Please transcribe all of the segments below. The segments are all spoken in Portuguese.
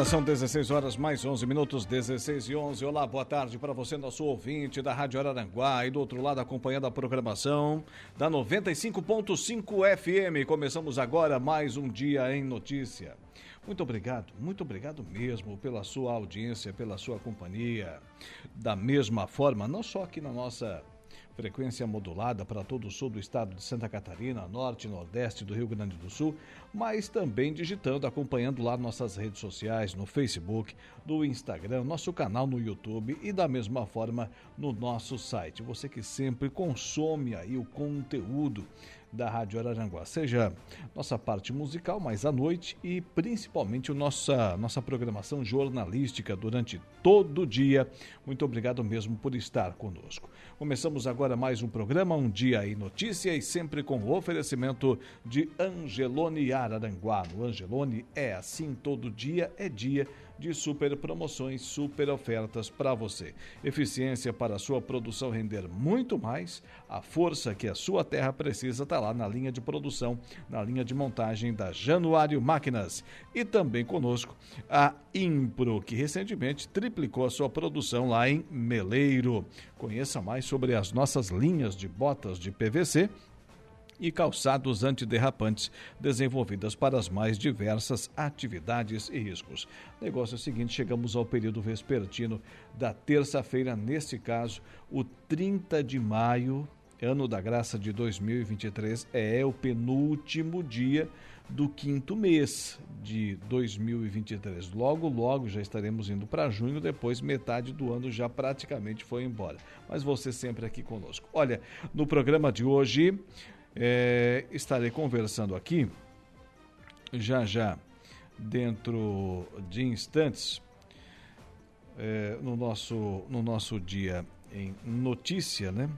Agora são 16 horas mais 11 minutos, 16 e 11. Olá, boa tarde para você, nosso ouvinte da Rádio Araranguá e do outro lado acompanhando a programação da 95.5 FM. Começamos agora mais um dia em notícia. Muito obrigado, muito obrigado mesmo pela sua audiência, pela sua companhia. Da mesma forma, não só aqui na nossa frequência modulada para todo o sul do estado de Santa Catarina, norte e nordeste do Rio Grande do Sul, mas também digitando, acompanhando lá nossas redes sociais, no Facebook, no Instagram, nosso canal no YouTube e da mesma forma no nosso site. Você que sempre consome aí o conteúdo da Rádio Araranguá, seja nossa parte musical mais à noite e principalmente a nossa, nossa programação jornalística durante todo o dia. Muito obrigado mesmo por estar conosco. Começamos agora mais um programa, Um Dia em Notícia e sempre com o oferecimento de Angelone Araranguá. No Angelone é assim, todo dia é dia de super promoções, super ofertas para você. Eficiência para a sua produção render muito mais. A força que a sua terra precisa está lá na linha de produção, na linha de montagem da Januário Máquinas. E também conosco a Impro, que recentemente triplicou a sua produção lá em Meleiro. Conheça mais sobre as nossas linhas de botas de PVC e calçados antiderrapantes desenvolvidas para as mais diversas atividades e riscos. Negócio é seguinte, chegamos ao período vespertino da terça-feira, neste caso, o 30 de maio, ano da graça de 2023, é o penúltimo dia do quinto mês de 2023. Logo, logo já estaremos indo para junho, depois metade do ano já praticamente foi embora. Mas você sempre aqui conosco. Olha, no programa de hoje, é, estarei conversando aqui, já já, dentro de instantes, é, no, nosso, no nosso dia em notícia, né?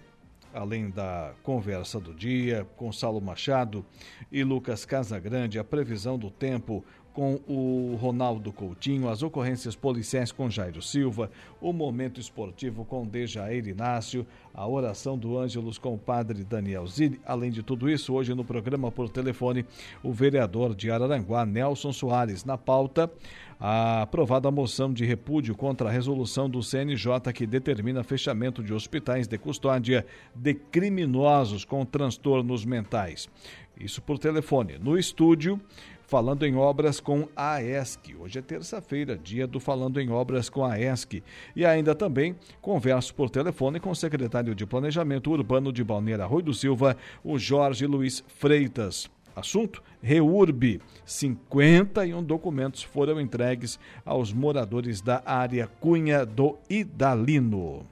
Além da conversa do dia com Saulo Machado e Lucas Casagrande, a previsão do tempo com o Ronaldo Coutinho, as ocorrências policiais com Jairo Silva, o momento esportivo com Dejair Inácio, a oração do Ângelos com o padre Daniel Zilli. Além de tudo isso, hoje no programa por telefone, o vereador de Araranguá, Nelson Soares, na pauta, a aprovada moção de repúdio contra a resolução do CNJ que determina fechamento de hospitais de custódia de criminosos com transtornos mentais. Isso por telefone. No estúdio, Falando em Obras com a ESC. Hoje é terça-feira, dia do Falando em Obras com a ESC. E ainda também converso por telefone com o secretário de Planejamento Urbano de Balneário Arroio do Silva, o Jorge Luiz Freitas. Assunto: REURB. 51 documentos foram entregues aos moradores da área Cunha do Idalino.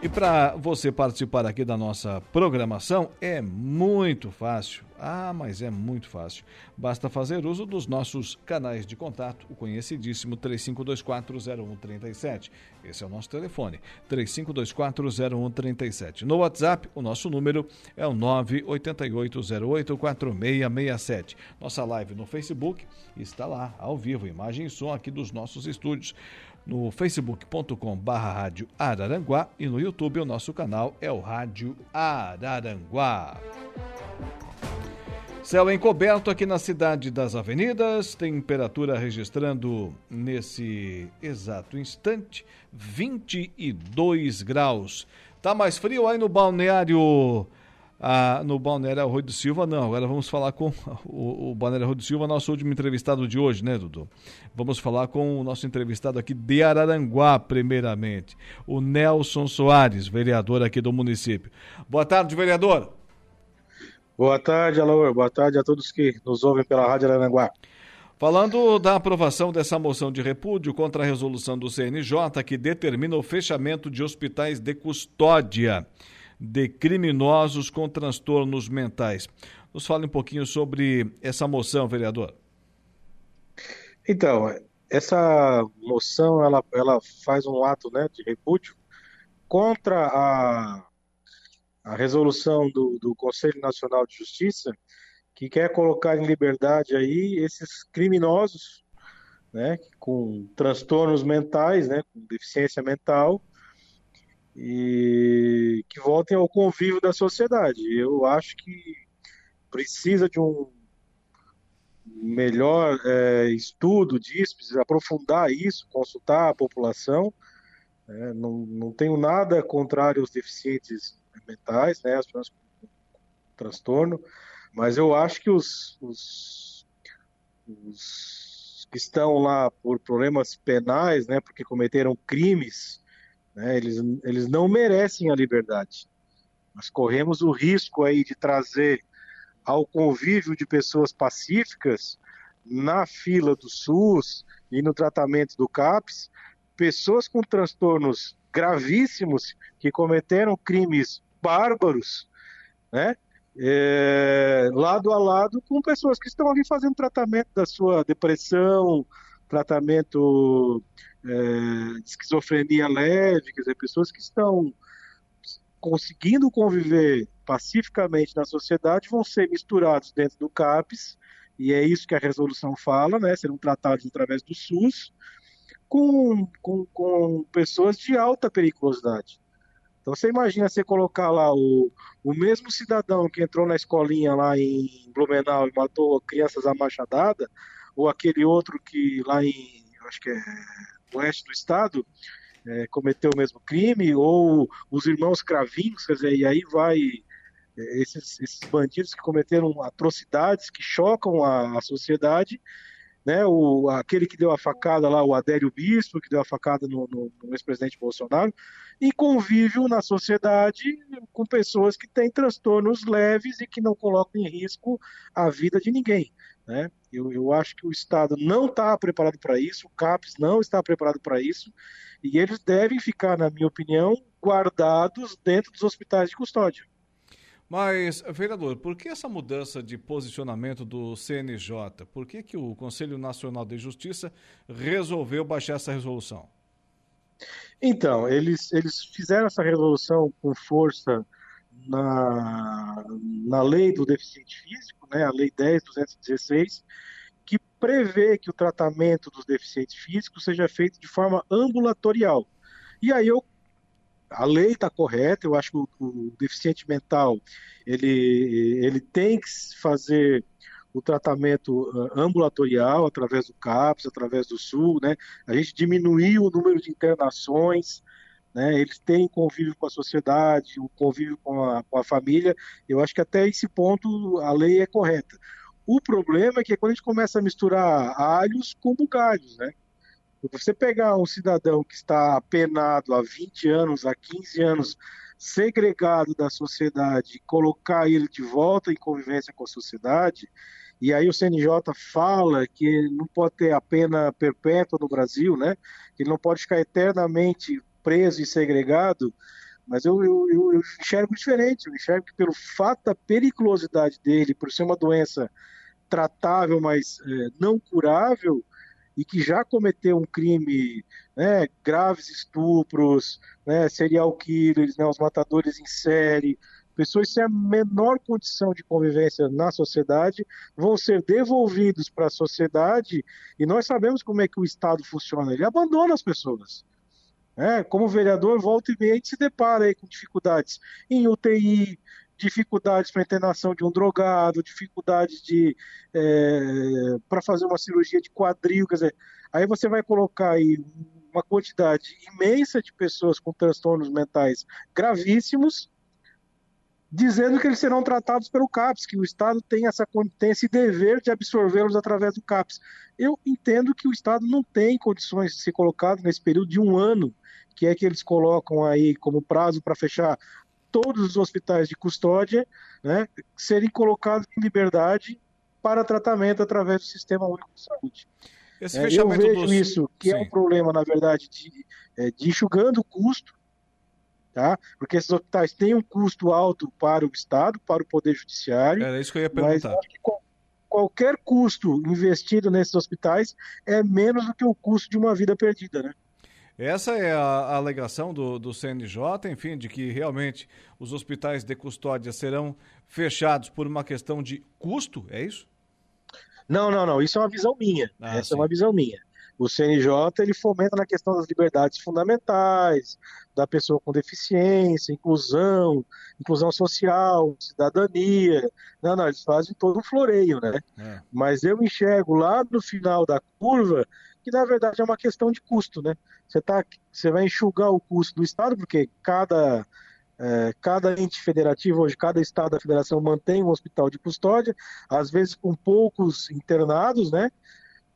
E para você participar aqui da nossa programação é muito fácil. Ah, mas é muito fácil. Basta fazer uso dos nossos canais de contato, o conhecidíssimo 35240137. Esse é o nosso telefone, 35240137. No WhatsApp, o nosso número é o 988084667. Nossa live no Facebook está lá, ao vivo, imagem e som aqui dos nossos estúdios no facebook.com barra rádio Araranguá e no YouTube o nosso canal é o Rádio Araranguá. Céu encoberto aqui na cidade das avenidas, temperatura registrando nesse exato instante 22 graus. Tá mais frio aí no balneário ah, no Balneário Arroio do Silva, não. Agora vamos falar com o, o Balneário Arroio do Silva, nosso último entrevistado de hoje, né, Dudu? Vamos falar com o nosso entrevistado aqui de Araranguá, primeiramente, o Nelson Soares, vereador aqui do município. Boa tarde, vereador. Boa tarde, Alaor. Boa tarde a todos que nos ouvem pela Rádio Araranguá. Falando da aprovação dessa moção de repúdio contra a resolução do CNJ que determina o fechamento de hospitais de custódia de criminosos com transtornos mentais. Nos fale um pouquinho sobre essa moção, vereador. Então, essa moção ela, ela faz um ato né, de repúdio contra a, a resolução do, do Conselho Nacional de Justiça que quer colocar em liberdade aí esses criminosos, né, com transtornos mentais, né, com deficiência mental, e que voltem ao convívio da sociedade. Eu acho que precisa de um melhor é, estudo disso, precisa aprofundar isso, consultar a população. É, não, não tenho nada contrário aos deficientes mentais, né, as pessoas com transtorno, mas eu acho que os, os, os que estão lá por problemas penais, né, porque cometeram crimes, né, eles, eles não merecem a liberdade. Nós corremos o risco aí de trazer ao convívio de pessoas pacíficas na fila do SUS e no tratamento do CAPS, pessoas com transtornos gravíssimos que cometeram crimes bárbaros, né? É, lado a lado com pessoas que estão ali fazendo tratamento da sua depressão, tratamento é, esquizofrenia leve, quer dizer, pessoas que estão conseguindo conviver pacificamente na sociedade vão ser misturados dentro do CAPES, e é isso que a resolução fala, né, serão tratados através do SUS, com, com, com pessoas de alta periculosidade. Então você imagina você colocar lá o, o mesmo cidadão que entrou na escolinha lá em Blumenau e matou crianças à machadada, ou aquele outro que lá em, acho que é oeste do estado, é, cometeu o mesmo crime, ou os irmãos Cravinhos, quer dizer, e aí vai é, esses, esses bandidos que cometeram atrocidades que chocam a, a sociedade, né, o, aquele que deu a facada lá, o Adélio Bispo, que deu a facada no, no, no ex-presidente Bolsonaro, e convívio na sociedade com pessoas que têm transtornos leves e que não colocam em risco a vida de ninguém. Né? Eu, eu acho que o Estado não está preparado para isso, o CAPES não está preparado para isso, e eles devem ficar, na minha opinião, guardados dentro dos hospitais de custódia. Mas, vereador, por que essa mudança de posicionamento do CNJ? Por que, que o Conselho Nacional de Justiça resolveu baixar essa resolução? Então, eles, eles fizeram essa resolução com força na, na lei do deficiente físico, né, a Lei 10.216, que prevê que o tratamento dos deficientes físicos seja feito de forma ambulatorial. E aí eu a lei está correta, eu acho que o, o, deficiente mental ele, ele tem que fazer o tratamento ah, ambulatorial através do CAPS, através do SUL, né? A gente diminuiu o número de internações, né? Eles têm convívio com a sociedade, o convívio com a, com a família. Eu acho que até esse ponto a lei é correta. O problema é que quando a gente começa a misturar alhos com bugalhos, né? Você pegar um cidadão que está penado há 20 anos, há 15 anos, segregado da sociedade, colocar ele de volta em convivência com a sociedade, e aí o CNJ fala que ele não pode ter a pena perpétua no Brasil, né? Ele não pode ficar eternamente preso e segregado, mas eu, eu, eu, enxergo diferente, eu enxergo que pelo fato da periculosidade dele, por ser uma doença tratável, mas é, não curável, e que já cometeu um crime, né, graves estupros, né, serial killers, né, os matadores em série, pessoas sem a menor condição de convivência na sociedade vão ser devolvidos para a sociedade e nós sabemos como é que o Estado funciona, ele abandona as pessoas. É, como vereador, volta e meia, a gente se depara aí com dificuldades em UTI, dificuldades para internação de um drogado, dificuldades de é, para fazer uma cirurgia de quadril, quer dizer, aí você vai colocar aí uma quantidade imensa de pessoas com transtornos mentais gravíssimos, dizendo que eles serão tratados pelo CAPS, que o Estado tem, essa, tem esse dever de absorvê-los através do CAPS. Eu entendo que o Estado não tem condições de ser colocado nesse período de um ano, que é que eles colocam aí como prazo para fechar todos os hospitais de custódia né, serem colocados em liberdade para tratamento através do Sistema Único de Saúde. Esse é, eu vejo dos... isso, que Sim. é um problema, na verdade, de, é, de enxugando o custo, tá? porque esses hospitais têm um custo alto para o Estado, para o Poder Judiciário. Era isso que eu ia perguntar. Mas qualquer custo investido nesses hospitais é menos do que o custo de uma vida perdida, né? Essa é a, a alegação do, do CNJ, enfim, de que realmente os hospitais de custódia serão fechados por uma questão de custo, é isso? Não, não, não. Isso é uma visão minha. Ah, Essa sim. é uma visão minha. O CNJ ele fomenta na questão das liberdades fundamentais, da pessoa com deficiência, inclusão, inclusão social, cidadania. Não, não, eles fazem todo um floreio, né? É. Mas eu enxergo lá no final da curva que na verdade é uma questão de custo, né? Você, tá, você vai enxugar o custo do Estado, porque cada, é, cada ente federativo, hoje cada Estado da federação mantém um hospital de custódia, às vezes com poucos internados, né?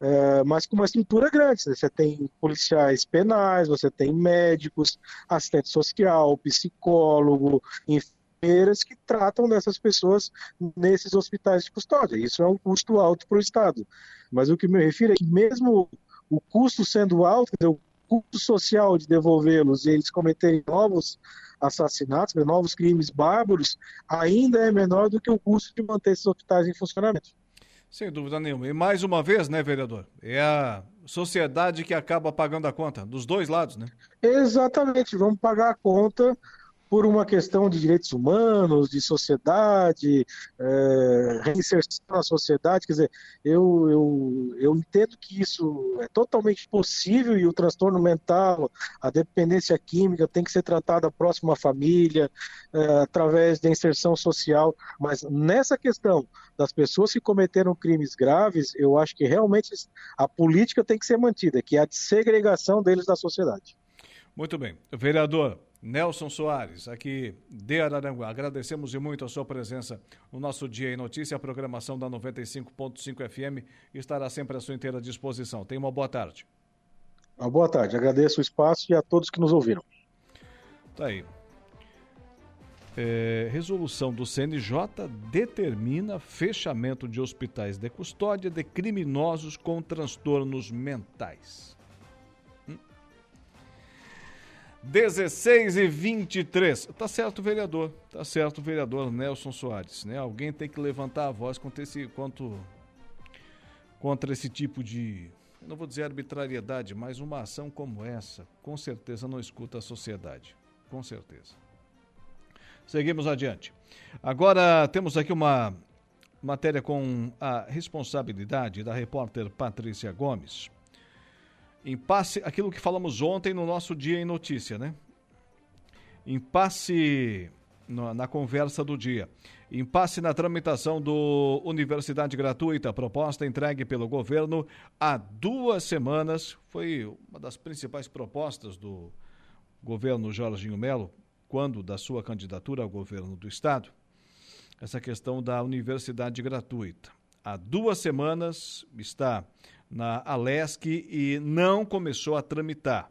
É, mas com uma estrutura grande. Você tem policiais penais, você tem médicos, assistente social, psicólogo, enfermeiras que tratam dessas pessoas nesses hospitais de custódia. Isso é um custo alto para o Estado. Mas o que me refiro é que mesmo o custo sendo alto, o custo social de devolvê-los e eles cometerem novos assassinatos, novos crimes bárbaros, ainda é menor do que o custo de manter esses hospitais em funcionamento. Sem dúvida nenhuma. E mais uma vez, né, vereador? É a sociedade que acaba pagando a conta, dos dois lados, né? Exatamente, vamos pagar a conta por uma questão de direitos humanos, de sociedade, é, reinserção na sociedade. Quer dizer, eu, eu, eu entendo que isso é totalmente possível e o transtorno mental, a dependência química tem que ser tratada próximo à família, é, através da inserção social. Mas nessa questão das pessoas que cometeram crimes graves, eu acho que realmente a política tem que ser mantida, que é a segregação deles da sociedade. Muito bem. Vereador, Nelson Soares, aqui de Araranguá. Agradecemos muito a sua presença no nosso Dia em Notícia. A programação da 95.5 FM estará sempre à sua inteira disposição. Tenha uma boa tarde. Uma boa tarde. Agradeço o espaço e a todos que nos ouviram. Tá aí. É, resolução do CNJ determina fechamento de hospitais de custódia de criminosos com transtornos mentais. 16 e 23. Tá certo, vereador. Tá certo, vereador Nelson Soares. Né? Alguém tem que levantar a voz contra esse, quanto, contra esse tipo de. Não vou dizer arbitrariedade, mas uma ação como essa, com certeza não escuta a sociedade. Com certeza. Seguimos adiante. Agora temos aqui uma matéria com a responsabilidade da repórter Patrícia Gomes. Impasse, aquilo que falamos ontem no nosso Dia em Notícia, né? Impasse na, na conversa do dia. Impasse na tramitação do Universidade Gratuita, proposta entregue pelo governo há duas semanas. Foi uma das principais propostas do governo Jorginho Melo, quando da sua candidatura ao governo do Estado. Essa questão da universidade gratuita. Há duas semanas está na Alesc e não começou a tramitar.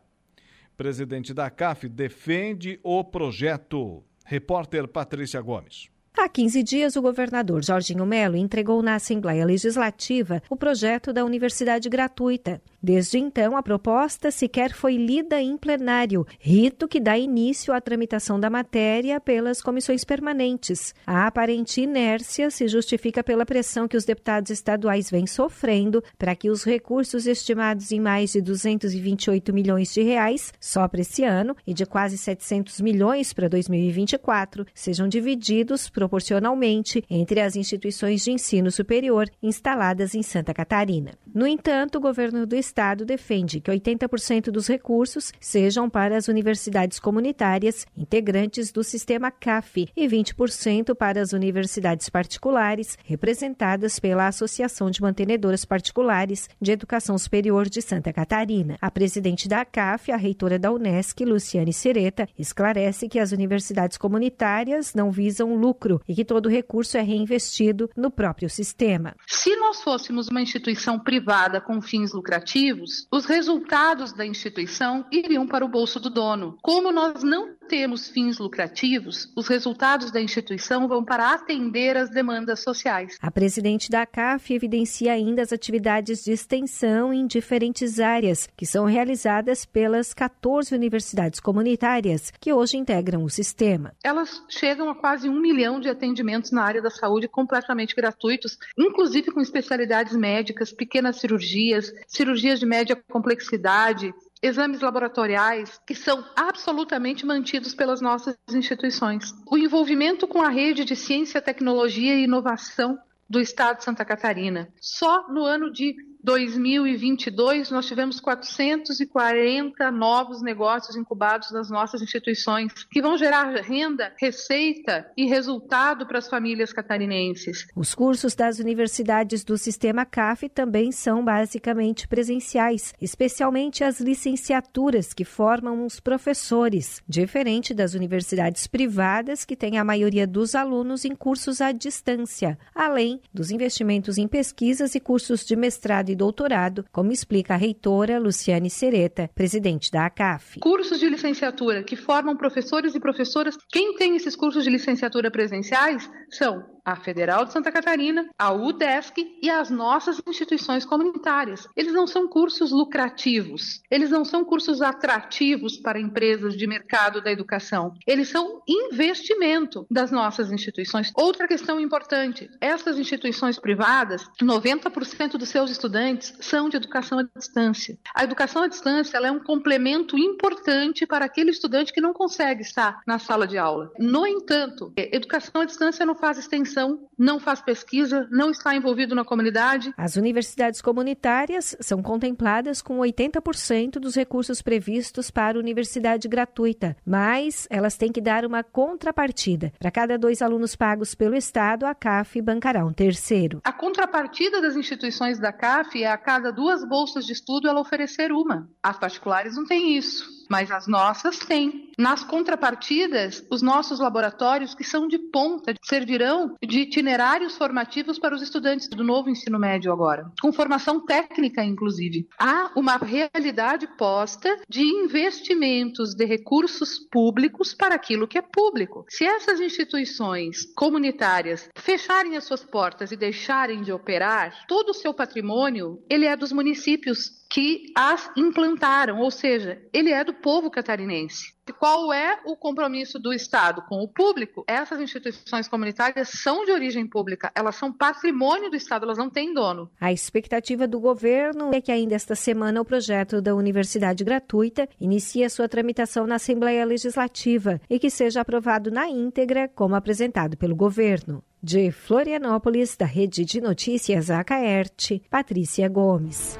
Presidente da CAF defende o projeto. Repórter Patrícia Gomes. Há 15 dias, o governador Jorginho Melo entregou na Assembleia Legislativa o projeto da Universidade Gratuita. Desde então, a proposta sequer foi lida em plenário, rito que dá início à tramitação da matéria pelas comissões permanentes. A aparente inércia se justifica pela pressão que os deputados estaduais vêm sofrendo para que os recursos estimados em mais de 228 milhões de reais só para esse ano e de quase 700 milhões para 2024 sejam divididos proporcionalmente entre as instituições de ensino superior instaladas em Santa Catarina. No entanto, o governo do Estado defende que 80% dos recursos sejam para as universidades comunitárias integrantes do sistema CAF e 20% para as universidades particulares representadas pela Associação de Mantenedoras Particulares de Educação Superior de Santa Catarina. A presidente da CAF, a reitora da Unesc, Luciane Sereta, esclarece que as universidades comunitárias não visam lucro e que todo recurso é reinvestido no próprio sistema. Se nós fôssemos uma instituição privada com fins lucrativos, os resultados da instituição iriam para o bolso do dono. Como nós não temos fins lucrativos, os resultados da instituição vão para atender as demandas sociais. A presidente da CAF evidencia ainda as atividades de extensão em diferentes áreas, que são realizadas pelas 14 universidades comunitárias que hoje integram o sistema. Elas chegam a quase um milhão de atendimentos na área da saúde completamente gratuitos, inclusive com especialidades médicas, pequenas cirurgias, cirurgias de média complexidade, exames laboratoriais que são absolutamente mantidos pelas nossas instituições. O envolvimento com a rede de ciência, tecnologia e inovação do estado de Santa Catarina. Só no ano de 2022, nós tivemos 440 novos negócios incubados nas nossas instituições, que vão gerar renda, receita e resultado para as famílias catarinenses. Os cursos das universidades do sistema CAF também são basicamente presenciais, especialmente as licenciaturas que formam os professores, diferente das universidades privadas que têm a maioria dos alunos em cursos à distância, além dos investimentos em pesquisas e cursos de mestrado e doutorado, como explica a reitora Luciane Sereta, presidente da ACAF. Cursos de licenciatura que formam professores e professoras. Quem tem esses cursos de licenciatura presenciais são a Federal de Santa Catarina, a UDESC e as nossas instituições comunitárias. Eles não são cursos lucrativos, eles não são cursos atrativos para empresas de mercado da educação. Eles são investimento das nossas instituições. Outra questão importante: essas instituições privadas, 90% dos seus estudantes são de educação à distância. A educação à distância é um complemento importante para aquele estudante que não consegue estar na sala de aula. No entanto, educação à distância não faz extensão extensão, não faz pesquisa, não está envolvido na comunidade. As universidades comunitárias são contempladas com 80% dos recursos previstos para universidade gratuita, mas elas têm que dar uma contrapartida. Para cada dois alunos pagos pelo Estado, a CAF bancará um terceiro. A contrapartida das instituições da CAF é a cada duas bolsas de estudo ela oferecer uma. As particulares não têm isso mas as nossas têm. Nas contrapartidas, os nossos laboratórios, que são de ponta, servirão de itinerários formativos para os estudantes do novo ensino médio agora, com formação técnica, inclusive. Há uma realidade posta de investimentos de recursos públicos para aquilo que é público. Se essas instituições comunitárias fecharem as suas portas e deixarem de operar, todo o seu patrimônio, ele é dos municípios que as implantaram, ou seja, ele é do povo catarinense. Qual é o compromisso do Estado com o público? Essas instituições comunitárias são de origem pública, elas são patrimônio do Estado, elas não têm dono. A expectativa do governo é que ainda esta semana o projeto da Universidade Gratuita inicie sua tramitação na Assembleia Legislativa e que seja aprovado na íntegra, como apresentado pelo governo. De Florianópolis, da Rede de Notícias Acaerte, Patrícia Gomes.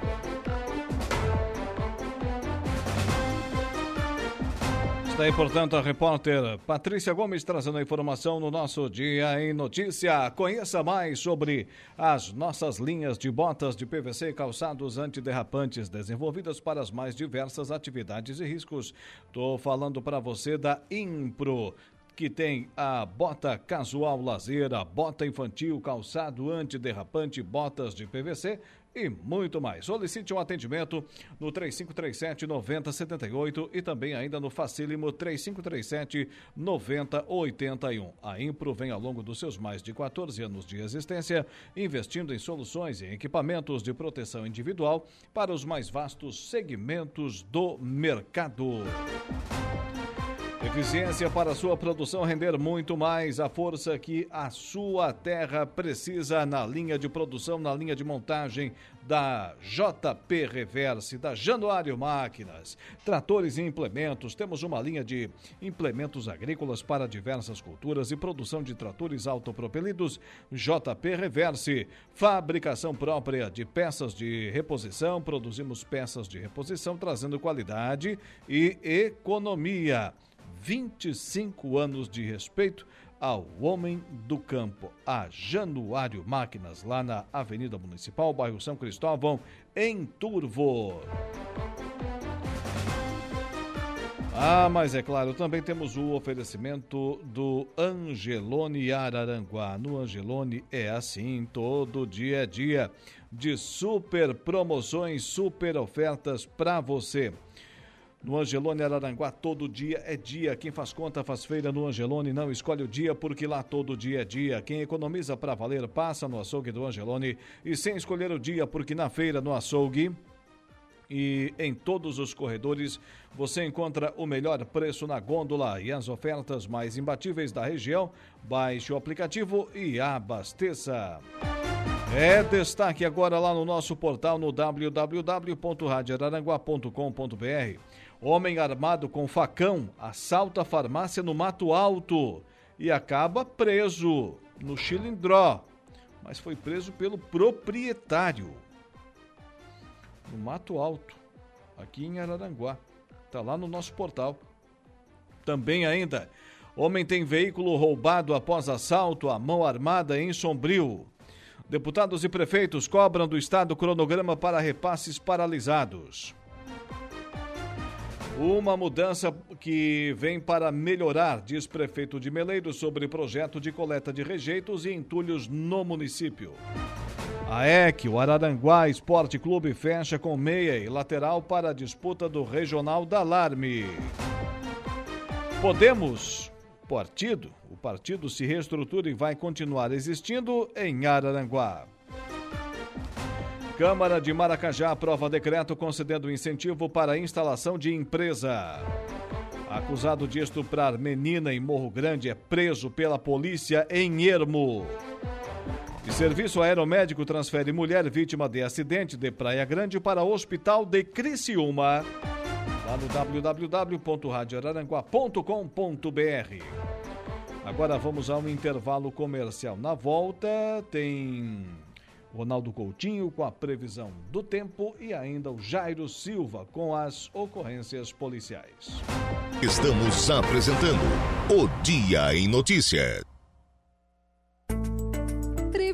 Está aí, portanto, a repórter Patrícia Gomes trazendo a informação no nosso Dia em Notícia. Conheça mais sobre as nossas linhas de botas de PVC e calçados antiderrapantes desenvolvidas para as mais diversas atividades e riscos. Estou falando para você da Impro que tem a bota casual lazer, a bota infantil, calçado antiderrapante, botas de PVC e muito mais. Solicite um atendimento no 3537 9078 e também ainda no Facílimo 3537 9081. A Impro vem ao longo dos seus mais de 14 anos de existência investindo em soluções e equipamentos de proteção individual para os mais vastos segmentos do mercado. Eficiência para sua produção render muito mais, a força que a sua terra precisa na linha de produção, na linha de montagem da JP Reverse, da Januário Máquinas. Tratores e implementos, temos uma linha de implementos agrícolas para diversas culturas e produção de tratores autopropelidos JP Reverse. Fabricação própria de peças de reposição, produzimos peças de reposição trazendo qualidade e economia. 25 anos de respeito ao homem do campo, a Januário Máquinas, lá na Avenida Municipal, bairro São Cristóvão, em Turvo. Ah, mas é claro, também temos o oferecimento do Angelone Araranguá. No Angelone é assim, todo dia é dia de super promoções, super ofertas para você. No Angelone Araranguá, todo dia é dia. Quem faz conta faz feira no Angelone, não escolhe o dia porque lá todo dia é dia. Quem economiza para valer passa no açougue do Angelone e sem escolher o dia porque na feira no açougue e em todos os corredores você encontra o melhor preço na gôndola e as ofertas mais imbatíveis da região. Baixe o aplicativo e abasteça. É destaque agora lá no nosso portal no www.radioararanguá.com.br. Homem armado com facão assalta farmácia no Mato Alto e acaba preso no Chilindró, mas foi preso pelo proprietário no Mato Alto, aqui em Araranguá. Está lá no nosso portal. Também ainda, homem tem veículo roubado após assalto à mão armada em Sombrio. Deputados e prefeitos cobram do Estado cronograma para repasses paralisados. Uma mudança que vem para melhorar, diz prefeito de Meleiro sobre projeto de coleta de rejeitos e entulhos no município. A EC, o Araranguá Esporte Clube, fecha com meia e lateral para a disputa do Regional da Alarme. Podemos, partido, o partido se reestrutura e vai continuar existindo em Araranguá. Câmara de Maracajá aprova decreto concedendo incentivo para a instalação de empresa. Acusado de estuprar menina em Morro Grande é preso pela polícia em Ermo. E serviço aeromédico transfere mulher vítima de acidente de Praia Grande para o Hospital de Criciúma. Lá no www.radioararanguá.com.br. Agora vamos ao intervalo comercial. Na volta tem Ronaldo Coutinho com a previsão do tempo e ainda o Jairo Silva com as ocorrências policiais. Estamos apresentando o Dia em Notícia.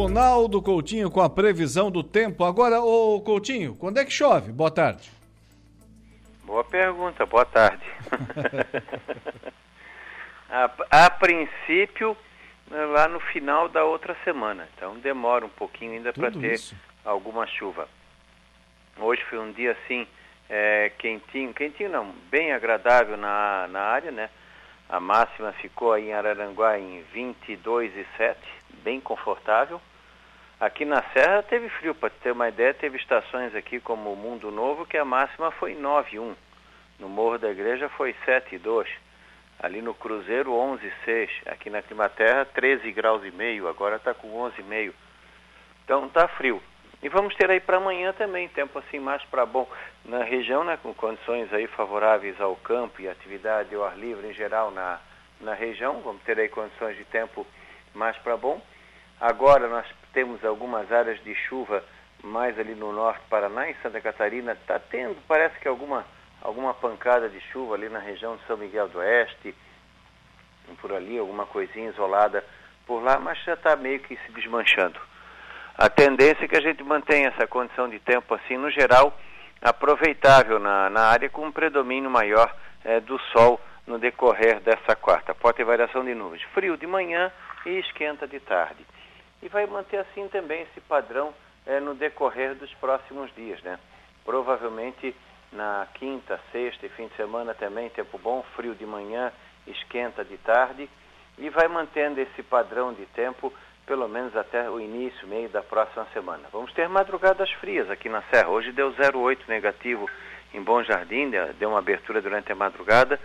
Ronaldo Coutinho com a previsão do tempo. Agora, ô Coutinho, quando é que chove? Boa tarde. Boa pergunta, boa tarde. a, a, princípio, lá no final da outra semana. Então demora um pouquinho ainda para ter isso. alguma chuva. Hoje foi um dia assim, é, quentinho, quentinho não, bem agradável na, na área, né? A máxima ficou aí em Araranguá em 22,7, bem confortável. Aqui na Serra teve frio, para ter uma ideia, teve estações aqui como o Mundo Novo que a máxima foi 9,1. No Morro da Igreja foi 7,2. Ali no Cruzeiro 11,6. Aqui na Climaterra 13 graus e meio, agora está com 11,5. Então está frio. E vamos ter aí para amanhã também, tempo assim mais para bom. Na região, né, com condições aí favoráveis ao campo e atividade ao ar livre em geral na, na região, vamos ter aí condições de tempo mais para bom. Agora nós temos algumas áreas de chuva mais ali no norte Paraná, em Santa Catarina, está tendo, parece que alguma, alguma pancada de chuva ali na região de São Miguel do Oeste, por ali, alguma coisinha isolada por lá, mas já está meio que se desmanchando. A tendência é que a gente mantenha essa condição de tempo assim, no geral, aproveitável na, na área, com um predomínio maior é, do sol no decorrer dessa quarta. Pode ter variação de nuvens. Frio de manhã e esquenta de tarde e vai manter assim também esse padrão é, no decorrer dos próximos dias, né? Provavelmente na quinta, sexta e fim de semana também tempo bom, frio de manhã, esquenta de tarde e vai mantendo esse padrão de tempo pelo menos até o início, meio da próxima semana. Vamos ter madrugadas frias aqui na Serra. Hoje deu 0,8 negativo em Bom Jardim, deu uma abertura durante a madrugada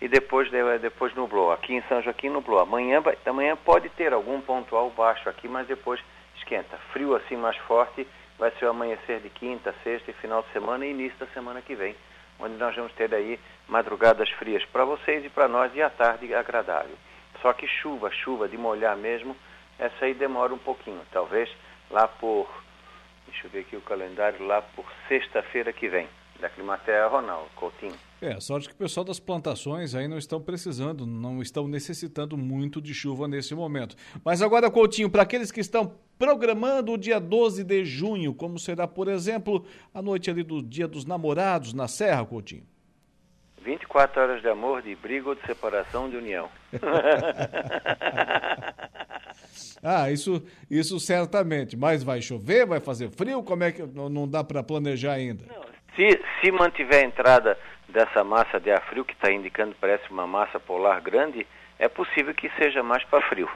e depois, depois nublou. Aqui em São Joaquim nublou. Amanhã, amanhã pode ter algum pontual baixo aqui, mas depois esquenta. Frio assim mais forte vai ser o amanhecer de quinta, sexta e final de semana e início da semana que vem, onde nós vamos ter aí madrugadas frias para vocês e para nós e a tarde agradável. Só que chuva, chuva de molhar mesmo, essa aí demora um pouquinho. Talvez lá por, deixa eu ver aqui o calendário, lá por sexta-feira que vem da Climatea Ronaldo Coutinho. É, sorte que o pessoal das plantações aí não estão precisando, não estão necessitando muito de chuva nesse momento. Mas agora, Coutinho, para aqueles que estão programando o dia 12 de junho, como será, por exemplo, a noite ali do Dia dos Namorados na Serra, Coutinho? 24 horas de amor, de briga ou de separação, de união. Ah, isso, isso certamente. Mas vai chover, vai fazer frio? Como é que não dá para planejar ainda? Não, se, se mantiver a entrada dessa massa de ar frio que está indicando parece uma massa polar grande, é possível que seja mais para frio.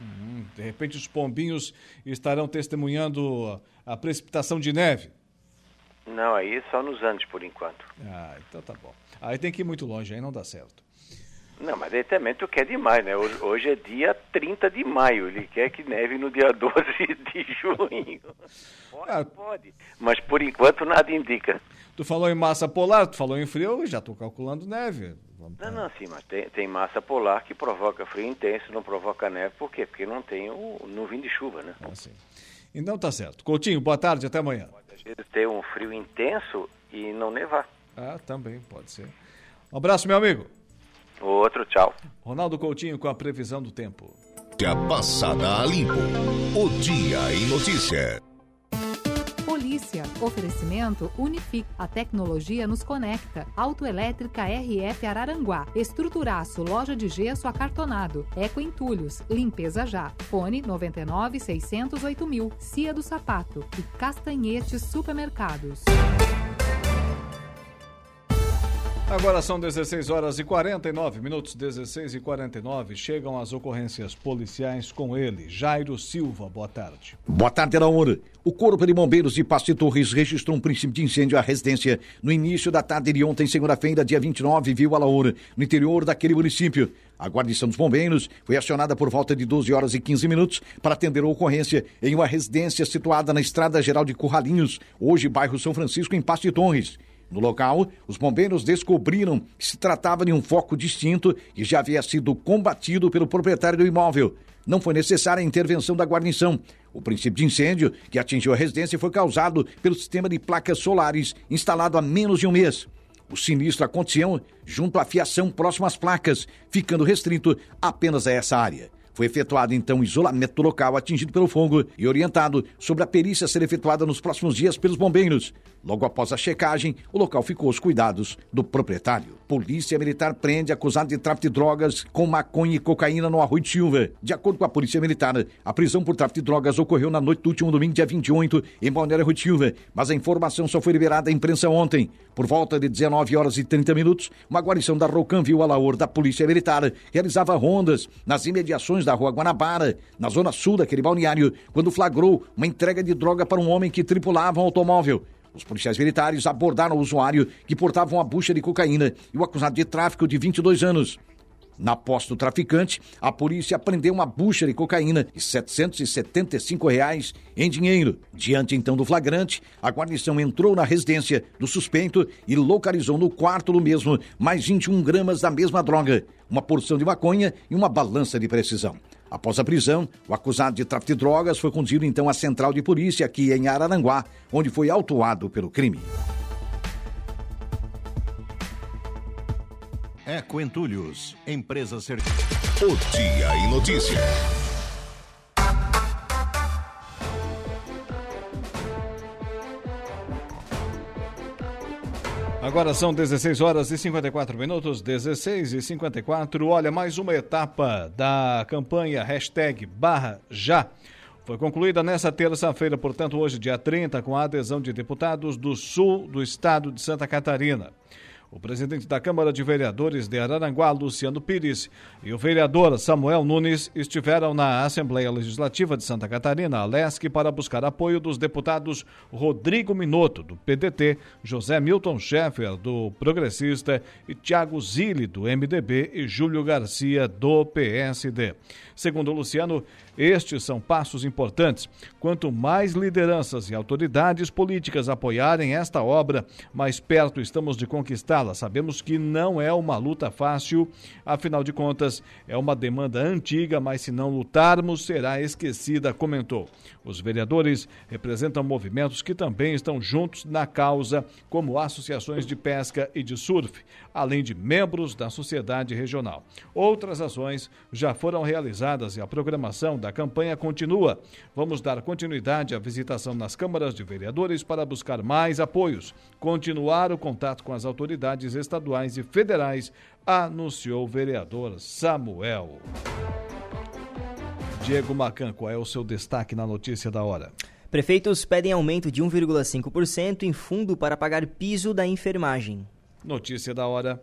Hum, de repente os pombinhos estarão testemunhando a precipitação de neve. Não, aí só nos Andes por enquanto. Ah, então tá bom. Aí tem que ir muito longe, aí não dá certo. Não, mas ele também tu quer demais, né? Hoje, hoje, é dia 30 de maio, ele quer que neve no dia 12 de junho. Pode, ah, pode. Mas por enquanto nada indica. Tu falou em massa polar, tu falou em frio, já estou calculando neve. Vamos não, não, sim, mas tem, tem, massa polar que provoca frio intenso, não provoca neve, por quê? Porque não tem o nuvem de chuva, né? Ah, sim. Então tá certo. Coutinho, boa tarde, até amanhã. Pode às vezes ter um frio intenso e não nevar. Ah, também pode ser. Um abraço, meu amigo. Outro, tchau. Ronaldo Coutinho com a previsão do tempo. A passada a limpo. O Dia em Notícia. Polícia. Oferecimento Unific. A tecnologia nos conecta. Autoelétrica RF Araranguá. Estruturaço. Loja de gesso acartonado. Eco Entulhos. Limpeza já. Fone 99 608 mil. Cia do Sapato. E Castanhetes Supermercados. Agora são 16 horas e 49 minutos, 16 e 49. Chegam as ocorrências policiais com ele, Jairo Silva. Boa tarde. Boa tarde, Araúna. O Corpo de Bombeiros de Pasto Torres registrou um princípio de incêndio à residência no início da tarde de ontem, segunda-feira, dia 29, viu Alaúna, no interior daquele município. A guarnição dos bombeiros foi acionada por volta de 12 horas e 15 minutos para atender a ocorrência em uma residência situada na Estrada Geral de Curralinhos, hoje bairro São Francisco, em Pasto Torres. No local, os bombeiros descobriram que se tratava de um foco distinto que já havia sido combatido pelo proprietário do imóvel. Não foi necessária a intervenção da guarnição. O princípio de incêndio que atingiu a residência foi causado pelo sistema de placas solares instalado há menos de um mês. O sinistro aconteceu junto à fiação próximo às placas, ficando restrito apenas a essa área. Foi efetuado então isolamento do local atingido pelo fogo e orientado sobre a perícia a ser efetuada nos próximos dias pelos bombeiros. Logo após a checagem, o local ficou aos cuidados do proprietário. Polícia Militar prende acusado de tráfico de drogas com maconha e cocaína no Arroio de Silva. De acordo com a Polícia Militar, a prisão por tráfico de drogas ocorreu na noite do último domingo, dia 28, em Balneário Arroio de Silva, mas a informação só foi liberada à imprensa ontem. Por volta de 19 horas e 30 minutos, uma guarnição da Rocan viu a Laor da Polícia Militar realizava rondas nas imediações da Rua Guanabara, na zona sul daquele balneário, quando flagrou uma entrega de droga para um homem que tripulava um automóvel. Os policiais militares abordaram o usuário que portava uma bucha de cocaína e o acusado de tráfico de 22 anos. Na posse do traficante, a polícia prendeu uma bucha de cocaína e 775 reais em dinheiro. Diante então do flagrante, a guarnição entrou na residência do suspeito e localizou no quarto do mesmo mais 21 gramas da mesma droga, uma porção de maconha e uma balança de precisão. Após a prisão, o acusado de tráfico de drogas foi conduzido então à central de polícia aqui em Araranguá, onde foi autuado pelo crime. Eco Entulhos, empresa certificada. O Dia em Notícia. Agora são 16 horas e 54 minutos, 16 e 54. Olha, mais uma etapa da campanha hashtag barra já. Foi concluída nesta terça-feira, portanto, hoje, dia 30, com a adesão de deputados do sul do estado de Santa Catarina. O presidente da Câmara de Vereadores de Araranguá, Luciano Pires, e o vereador Samuel Nunes estiveram na Assembleia Legislativa de Santa Catarina, Alesc, para buscar apoio dos deputados Rodrigo Minotto, do PDT, José Milton Schaeffer, do Progressista, e Tiago Zilli, do MDB, e Júlio Garcia, do PSD. Segundo Luciano, estes são passos importantes. Quanto mais lideranças e autoridades políticas apoiarem esta obra, mais perto estamos de conquistá-la. Sabemos que não é uma luta fácil, afinal de contas, é uma demanda antiga, mas se não lutarmos, será esquecida, comentou. Os vereadores representam movimentos que também estão juntos na causa, como associações de pesca e de surf, além de membros da sociedade regional. Outras ações já foram realizadas e a programação da campanha continua. Vamos dar continuidade à visitação nas câmaras de vereadores para buscar mais apoios, continuar o contato com as autoridades estaduais e federais, anunciou o vereador Samuel. Diego Macan, qual é o seu destaque na notícia da hora? Prefeitos pedem aumento de 1,5% em fundo para pagar piso da enfermagem. Notícia da hora.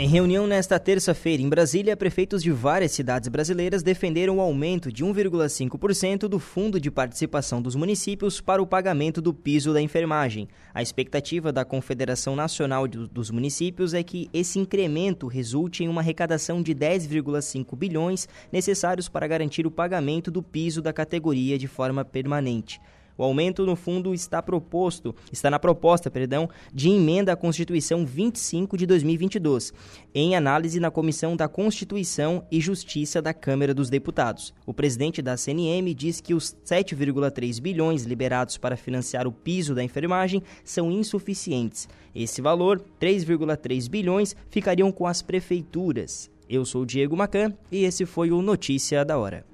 Em reunião nesta terça-feira em Brasília, prefeitos de várias cidades brasileiras defenderam o aumento de 1,5% do Fundo de Participação dos Municípios para o pagamento do piso da enfermagem. A expectativa da Confederação Nacional dos Municípios é que esse incremento resulte em uma arrecadação de 10,5 bilhões necessários para garantir o pagamento do piso da categoria de forma permanente. O aumento no fundo está proposto, está na proposta, perdão, de emenda à Constituição 25 de 2022, em análise na Comissão da Constituição e Justiça da Câmara dos Deputados. O presidente da CNM diz que os 7,3 bilhões liberados para financiar o piso da enfermagem são insuficientes. Esse valor, 3,3 bilhões, ficariam com as prefeituras. Eu sou Diego Macan e esse foi o Notícia da Hora.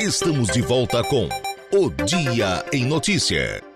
Estamos de volta com o Dia em Notícia.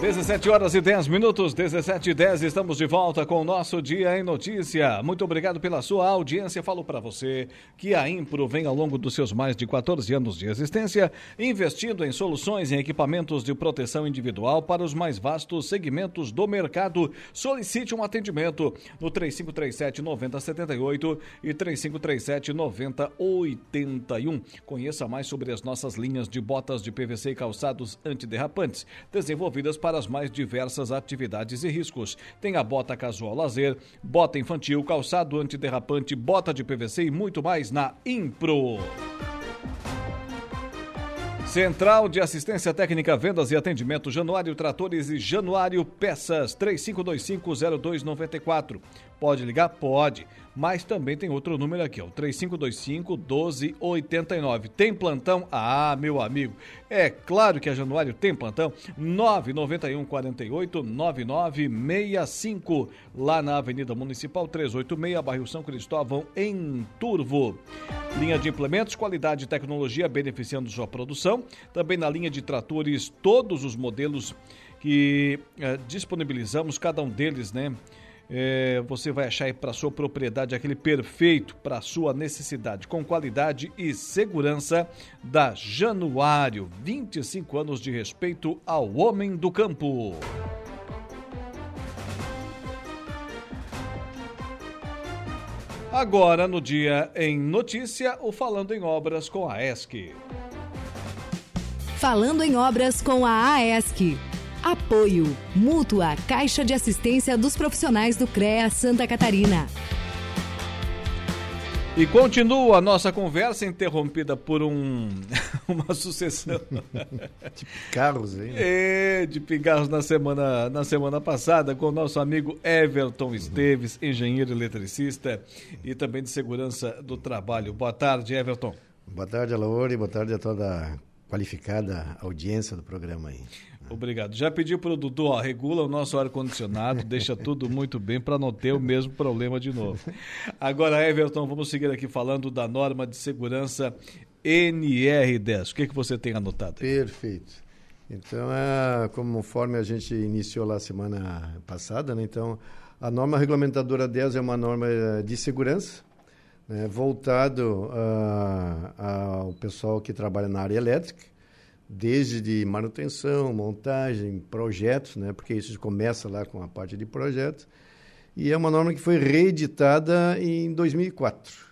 17 horas e 10 minutos, 17 e 10, estamos de volta com o nosso Dia em Notícia. Muito obrigado pela sua audiência. Falo para você que a Impro vem ao longo dos seus mais de 14 anos de existência investindo em soluções e equipamentos de proteção individual para os mais vastos segmentos do mercado. Solicite um atendimento no 3537 9078 e 3537 9081. Conheça mais sobre as nossas linhas de botas de PVC e calçados antiderrapantes, desenvolvidas para para as mais diversas atividades e riscos. Tem a bota casual lazer, bota infantil, calçado antiderrapante, bota de PVC e muito mais na Impro. Central de Assistência Técnica, Vendas e Atendimento Januário Tratores e Januário Peças 35250294. Pode ligar? Pode. Mas também tem outro número aqui, ó, 3525 1289. Tem plantão? Ah, meu amigo, é claro que a Januário tem plantão. 991 48 9965, lá na Avenida Municipal 386, bairro São Cristóvão, em Turvo. Linha de implementos, qualidade e tecnologia beneficiando sua produção. Também na linha de tratores, todos os modelos que eh, disponibilizamos, cada um deles, né? É, você vai achar para sua propriedade aquele perfeito para sua necessidade, com qualidade e segurança da Januário. 25 anos de respeito ao homem do campo. Agora, no dia em notícia, o Falando em Obras com a ESC. Falando em Obras com a AESC. Apoio. Mútua. Caixa de Assistência dos Profissionais do CREA Santa Catarina. E continua a nossa conversa interrompida por um, uma sucessão de carros aí. Né? É, de pigarros na semana, na semana passada com o nosso amigo Everton Esteves, engenheiro eletricista e também de segurança do trabalho. Boa tarde, Everton. Boa tarde, Alaor, e boa tarde a toda a qualificada audiência do programa aí. Obrigado. Já pedi para Dudu, ó, regula o nosso ar-condicionado, deixa tudo muito bem para não ter o mesmo problema de novo. Agora, Everton, vamos seguir aqui falando da norma de segurança NR10. O que, que você tem anotado? Aí? Perfeito. Então, é, conforme a gente iniciou lá semana passada, né, então, a norma regulamentadora 10 é uma norma eh, de segurança, né, voltado uh, ao pessoal que trabalha na área elétrica, desde de manutenção, montagem, projetos, né? porque isso começa lá com a parte de projetos, e é uma norma que foi reeditada em 2004.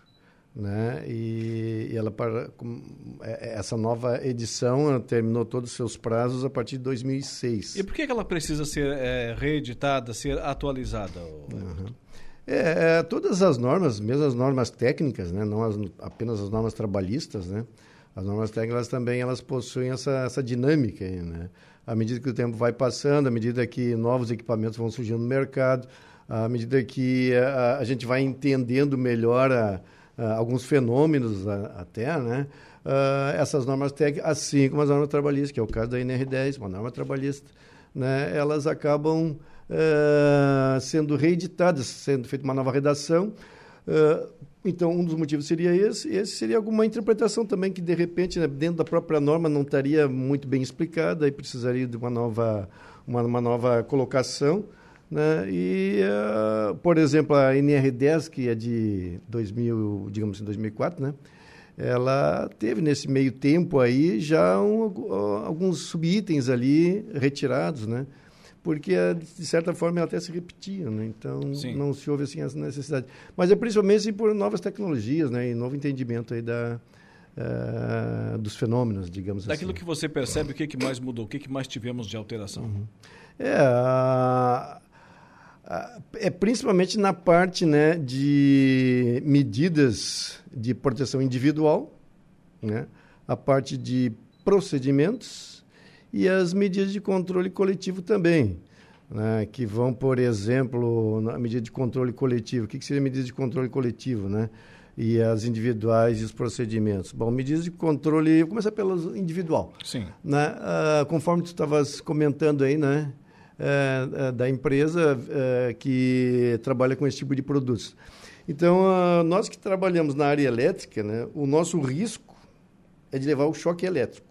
Né? E, e ela para, é, é, essa nova edição terminou todos os seus prazos a partir de 2006. E por que ela precisa ser é, reeditada, ser atualizada? Uhum. É, é, todas as normas, mesmo as normas técnicas, né? não as, apenas as normas trabalhistas, né? As normas técnicas também elas possuem essa, essa dinâmica, aí, né? À medida que o tempo vai passando, à medida que novos equipamentos vão surgindo no mercado, à medida que a, a gente vai entendendo melhor a, a, alguns fenômenos até, né? essas normas técnicas, assim como as normas trabalhistas, que é o caso da NR10, uma norma trabalhista, né, elas acabam uh, sendo reeditadas, sendo feita uma nova redação. Uh, então, um dos motivos seria esse. Esse seria alguma interpretação também que, de repente, né, dentro da própria norma não estaria muito bem explicada e precisaria de uma nova, uma, uma nova colocação. Né? E, uh, por exemplo, a NR10, que é de 2000, digamos assim, 2004, né? ela teve nesse meio tempo aí já um, alguns subitens ali retirados, né? Porque de certa forma ela até se repetia, né? Então Sim. não se houve assim essa necessidade. Mas é principalmente por novas tecnologias, né? E novo entendimento aí da uh, dos fenômenos, digamos Daquilo assim. Daquilo que você percebe, o que, que mais mudou? O que, que mais tivemos de alteração? Uhum. É, a, é principalmente na parte né, de medidas de proteção individual, né, a parte de procedimentos e as medidas de controle coletivo também, né, que vão, por exemplo, na medida de controle coletivo. O que, que seria medida de controle coletivo, né? E as individuais e os procedimentos. Bom, medidas de controle, vou começar pelo individual. Sim. Né? Uh, conforme tu estavas comentando aí, né? É, é, da empresa é, que trabalha com esse tipo de produtos. Então, uh, nós que trabalhamos na área elétrica, né, o nosso risco é de levar o choque elétrico.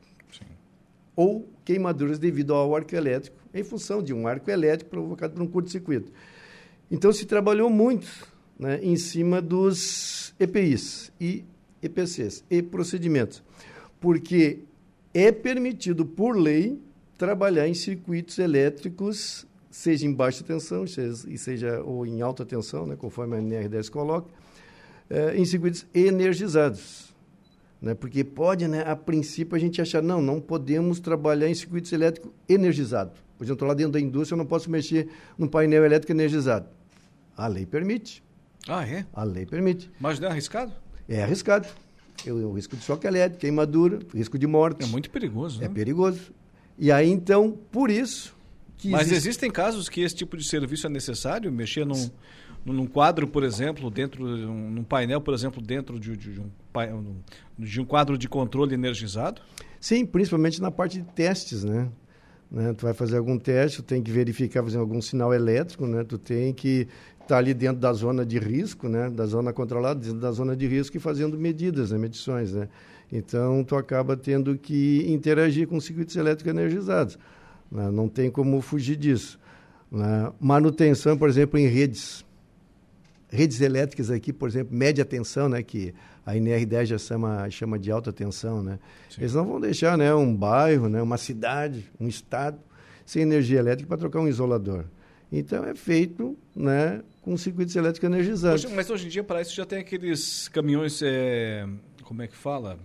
Ou queimaduras devido ao arco elétrico, em função de um arco elétrico provocado por um curto-circuito. Então, se trabalhou muito né, em cima dos EPIs e EPCs e procedimentos, porque é permitido por lei trabalhar em circuitos elétricos, seja em baixa tensão, seja, e seja ou em alta tensão, né, conforme a NR10 coloca, é, em circuitos energizados. Né, porque pode, né, a princípio, a gente achar, não, não podemos trabalhar em circuitos elétricos energizados. Por exemplo, estou lá dentro da indústria, eu não posso mexer num painel elétrico energizado. A lei permite. Ah, é? A lei permite. Mas não é arriscado? É arriscado. O risco de choque elétrico, queimadura, risco de morte. É muito perigoso. É né? perigoso. E aí, então, por isso que Mas existe... existem casos que esse tipo de serviço é necessário? Mexer num, num quadro, por exemplo, dentro, num painel, por exemplo, dentro de, de, um, de um quadro de controle energizado? Sim, principalmente na parte de testes, né? né? Tu vai fazer algum teste, tu tem que verificar, fazer algum sinal elétrico, né? Tu tem que estar tá ali dentro da zona de risco, né? Da zona controlada, dentro da zona de risco e fazendo medidas, né? medições, né? Então, tu acaba tendo que interagir com circuitos elétricos energizados. Né? Não tem como fugir disso. Né? Manutenção, por exemplo, em redes. Redes elétricas aqui, por exemplo, média tensão, né? que a NR10 já chama, chama de alta tensão. Né? Eles não vão deixar né? um bairro, né? uma cidade, um estado, sem energia elétrica para trocar um isolador. Então, é feito né? com circuitos elétricos energizados. Hoje, mas hoje em dia, para isso, já tem aqueles caminhões, é... como é que fala?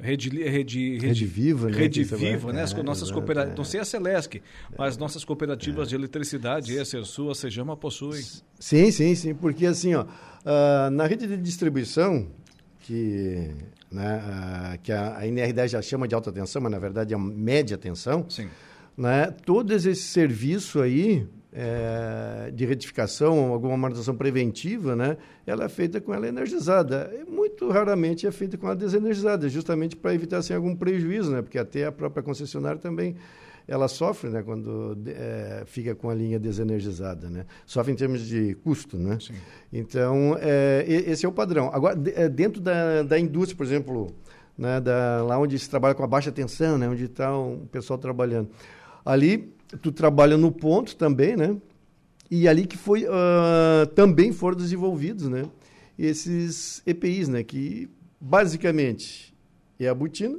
Rede, rede, rede, Viva, né? Rede Viva, né? As é, nossas cooperativas, não sei a Celesc, mas nossas cooperativas é. de eletricidade, a Sersu, a Sejama possuem. Sim, sim, sim, porque assim, ó, uh, na rede de distribuição, que, né, uh, que a, a NR10 já chama de alta tensão, mas na verdade é média tensão, sim. Né, todo esse serviço aí, é, de retificação, alguma manutenção preventiva, né, ela é feita com ela energizada. Muito raramente é feita com ela desenergizada, justamente para evitar assim, algum prejuízo, né, porque até a própria concessionária também ela sofre né, quando é, fica com a linha desenergizada. Né? Sofre em termos de custo. Né? Sim. Então, é, esse é o padrão. Agora, é, dentro da, da indústria, por exemplo, né, da, lá onde se trabalha com a baixa tensão, né, onde está o pessoal trabalhando, ali tu trabalha no ponto também, né? E ali que foi uh, também foram desenvolvidos, né? Esses EPIs, né? Que basicamente é a botina.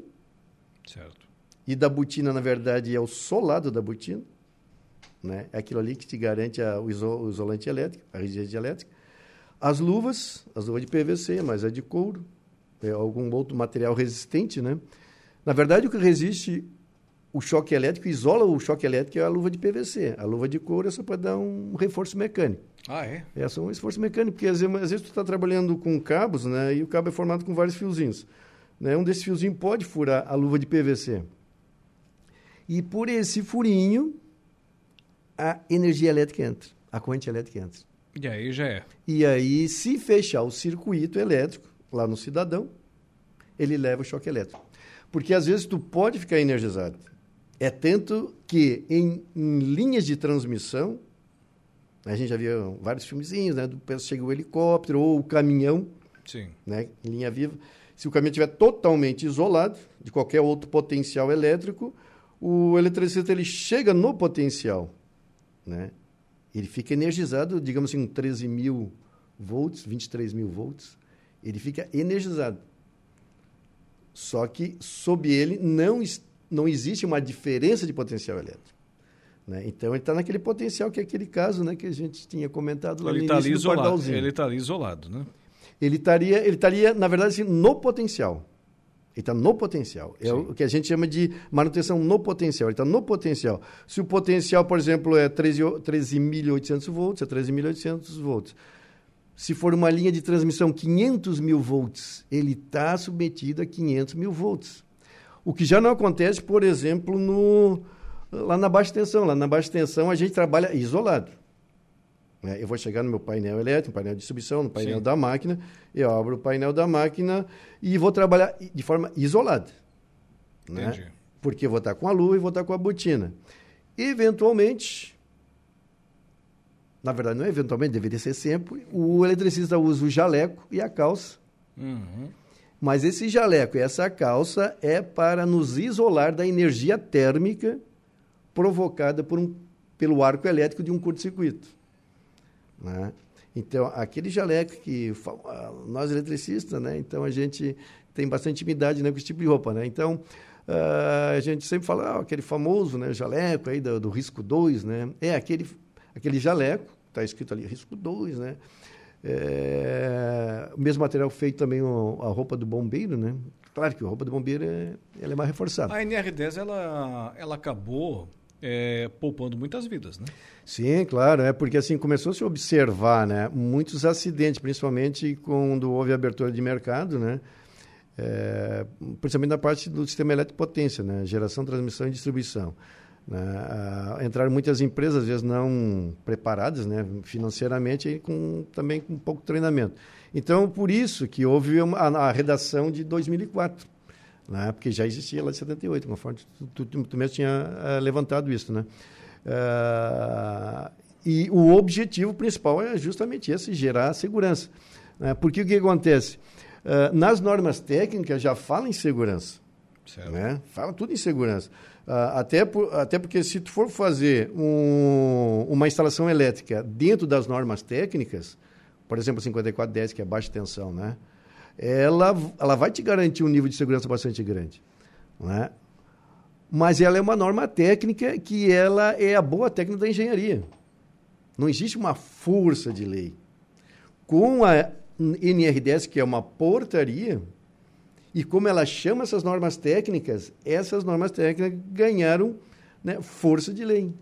Certo. E da botina, na verdade, é o solado da botina. Né? É aquilo ali que te garante a, o, iso, o isolante elétrico, a rigidez elétrica. As luvas, as luvas de PVC, mas é de couro, é algum outro material resistente, né? Na verdade, o que resiste o choque elétrico isola o choque elétrico é a luva de PVC. A luva de couro é só para dar um reforço mecânico. Ah, é? É só um esforço mecânico, porque às vezes, às vezes tu está trabalhando com cabos, né? E o cabo é formado com vários fiozinhos. Né? Um desses fiozinhos pode furar a luva de PVC. E por esse furinho, a energia elétrica entra, a corrente elétrica entra. E aí já é. E aí, se fechar o circuito elétrico lá no cidadão, ele leva o choque elétrico. Porque às vezes tu pode ficar energizado. É tanto que em, em linhas de transmissão, a gente já viu vários filmezinhos, né? Do chega o helicóptero ou o caminhão, Sim. né? Em linha viva. Se o caminhão estiver totalmente isolado de qualquer outro potencial elétrico, o eletricista ele chega no potencial, né? Ele fica energizado, digamos assim, 13 mil volts, 23 mil volts. Ele fica energizado. Só que sob ele não, não existe uma diferença de potencial elétrico. Né? Então ele está naquele potencial que é aquele caso né, que a gente tinha comentado lá ele no início isolado, do pardalzinho. Ele está ali isolado, né? Ele estaria, ele estaria, na verdade, assim, no potencial. Ele está no potencial. É Sim. o que a gente chama de manutenção no potencial. Ele está no potencial. Se o potencial, por exemplo, é 13.800 13 volts, é 13.800 volts. Se for uma linha de transmissão 500 mil volts, ele está submetido a 500 mil volts. O que já não acontece, por exemplo, no, lá na baixa tensão. Lá na baixa tensão a gente trabalha isolado. Né? Eu vou chegar no meu painel elétrico, painel de distribuição, no painel Sim. da máquina, eu abro o painel da máquina e vou trabalhar de forma isolada. Né? Porque eu vou estar com a lua e vou estar com a botina. Eventualmente, na verdade, não é eventualmente, deveria ser sempre, o eletricista usa o jaleco e a calça. Uhum. Mas esse jaleco e essa calça é para nos isolar da energia térmica provocada por um, pelo arco elétrico de um curto-circuito. Né? Então, aquele jaleco que nós eletricistas, né? Então a gente tem bastante intimidade né, com esse tipo de roupa, né? Então, uh, a gente sempre fala ah, aquele famoso, né, jaleco aí do, do risco 2, né? É aquele aquele jaleco está escrito ali risco 2, né? É, o mesmo material feito também o, a roupa do bombeiro, né? Claro que a roupa do bombeiro é, ela é mais reforçada. A NR10 ela, ela acabou é, poupando muitas vidas, né? Sim, claro, é porque assim começou a se observar, né, muitos acidentes, principalmente quando houve abertura de mercado, né, é, principalmente na parte do sistema elétrico potência, né, geração, transmissão e distribuição. Né? Ah, entraram muitas empresas, às vezes não preparadas né, financeiramente e com, também com pouco treinamento. Então, por isso que houve uma, a, a, redação de 2004, né, porque já existia lá de 78, conforme tu, tu, tu mesmo tinha uh, levantado isso. Né? Uh, e o objetivo principal é justamente esse, gerar segurança. Né? Porque o que acontece? Uh, nas normas técnicas já fala em segurança. Né? Fala tudo em segurança. Uh, até, por, até porque se tu for fazer um, uma instalação elétrica dentro das normas técnicas, por exemplo, 5410, que é baixa tensão, né? ela, ela vai te garantir um nível de segurança bastante grande. Né? Mas ela é uma norma técnica que ela é a boa técnica da engenharia. Não existe uma força de lei. Com a NR10, que é uma portaria, e como ela chama essas normas técnicas, essas normas técnicas ganharam né, força de lei.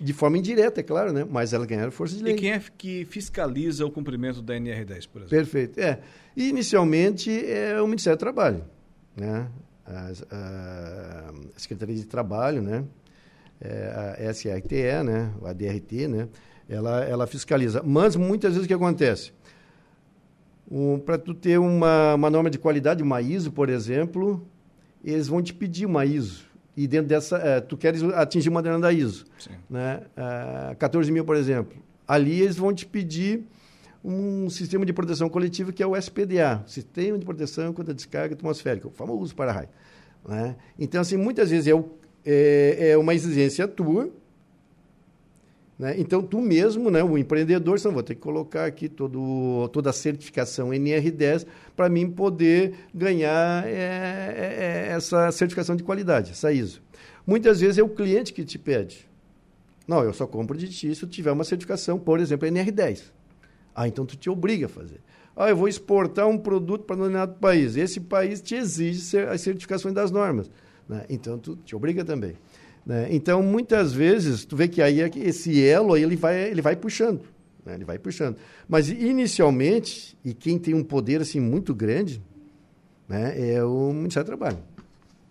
De forma indireta, é claro, né? mas elas ganharam força de lei. E quem é que fiscaliza o cumprimento da NR10, por exemplo? Perfeito. É. Inicialmente é o Ministério do Trabalho. Né? A, a, Secretaria de Trabalho, né? É, a SRTE, né? a DRT, né? ela, ela fiscaliza. Mas muitas vezes o que acontece? Um, Para tu ter uma, uma norma de qualidade, uma ISO, por exemplo, eles vão te pedir uma ISO. E dentro dessa, é, tu queres atingir uma demanda da ISO. Sim. Né? É, 14 mil, por exemplo. Ali eles vão te pedir um sistema de proteção coletiva que é o SPDA, Sistema de Proteção contra a Descarga Atmosférica, o famoso para-raio. Né? Então, assim, muitas vezes é, o, é, é uma exigência tua, né? Então, tu mesmo, né, o empreendedor, vou ter que colocar aqui todo, toda a certificação NR10 para mim poder ganhar é, é, é, essa certificação de qualidade, essa ISO. Muitas vezes é o cliente que te pede. Não, eu só compro de ti se eu tiver uma certificação, por exemplo, NR10. Ah, então tu te obriga a fazer. Ah, eu vou exportar um produto para um determinado país. Esse país te exige as certificações das normas. Né? Então, tu te obriga também. Né? Então, muitas vezes, tu vê que aí é esse elo aí, ele vai, ele vai puxando. Né? Ele vai puxando. Mas, inicialmente, e quem tem um poder assim muito grande, né, é o Ministério do Trabalho.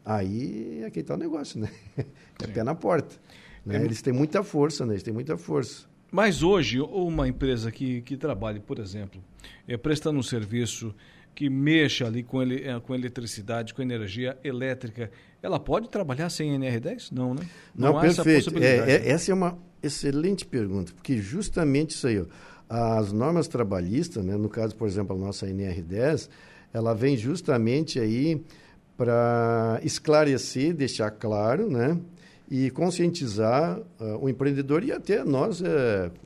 Aí é que está o negócio, né? É Sim. pé na porta. Né? É... Eles têm muita força, né? Eles têm muita força. Mas hoje, uma empresa que, que trabalhe, por exemplo, é, prestando um serviço que mexa ali com, ele, eh, com eletricidade, com energia elétrica, ela pode trabalhar sem NR10? Não, né? Não, Não perfeito. Essa, é, é, essa é uma excelente pergunta, porque justamente isso aí, ó, as normas trabalhistas, né, no caso, por exemplo, a nossa NR10, ela vem justamente aí para esclarecer, deixar claro, né, e conscientizar uh, o empreendedor e até nós, uh,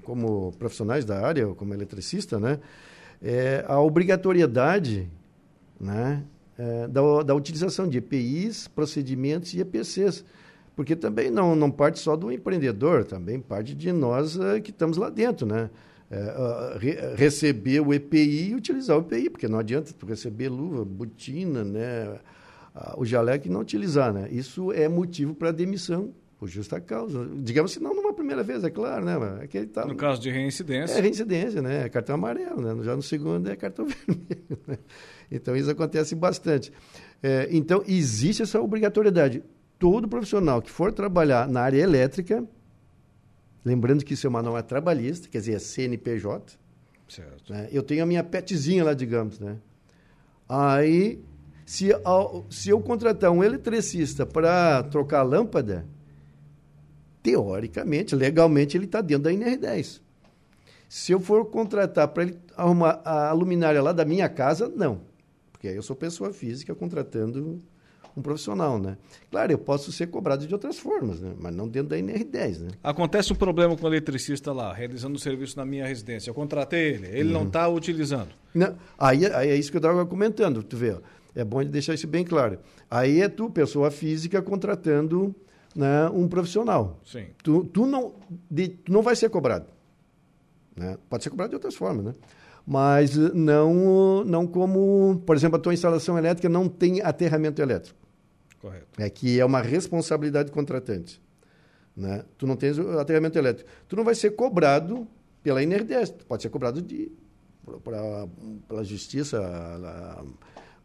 como profissionais da área, como eletricista, né, é, a obrigatoriedade né, é, da, da utilização de EPIs, procedimentos e EPCs. Porque também não, não parte só do empreendedor, também parte de nós uh, que estamos lá dentro, né? É, re, receber o EPI e utilizar o EPI, porque não adianta tu receber luva, botina, né? o jaleco e não utilizar, né? Isso é motivo para demissão por justa causa. Digamos assim, não numa primeira vez, é claro, né? É que tá, no caso de reincidência. É reincidência, né? É cartão amarelo, né? Já no segundo é cartão vermelho. Né? Então, isso acontece bastante. É, então, existe essa obrigatoriedade. Todo profissional que for trabalhar na área elétrica, lembrando que isso é uma norma trabalhista, quer dizer, é CNPJ. Certo. Né? Eu tenho a minha petzinha lá, digamos, né? Aí, se, se eu contratar um eletricista para trocar a lâmpada, teoricamente, legalmente, ele está dentro da NR10. Se eu for contratar para ele arrumar a luminária lá da minha casa, não. Porque aí eu sou pessoa física contratando um profissional, né? Claro, eu posso ser cobrado de outras formas, né? Mas não dentro da NR10, né? Acontece um problema com o eletricista lá, realizando o serviço na minha residência. Eu contratei ele, ele uhum. não está utilizando. Não, aí, aí, é isso que eu estava comentando, tu vê, ó. É bom deixar isso bem claro. Aí é tu, pessoa física, contratando né, um profissional. Sim. Tu, tu, não, de, tu não vai ser cobrado. Né? Pode ser cobrado de outras formas, né? Mas não, não como, por exemplo, a tua instalação elétrica não tem aterramento elétrico. Correto. É que é uma responsabilidade do contratante. Né? Tu não tens aterramento elétrico. Tu não vai ser cobrado pela NRDS. Tu pode ser cobrado de, pra, pela justiça, a, a,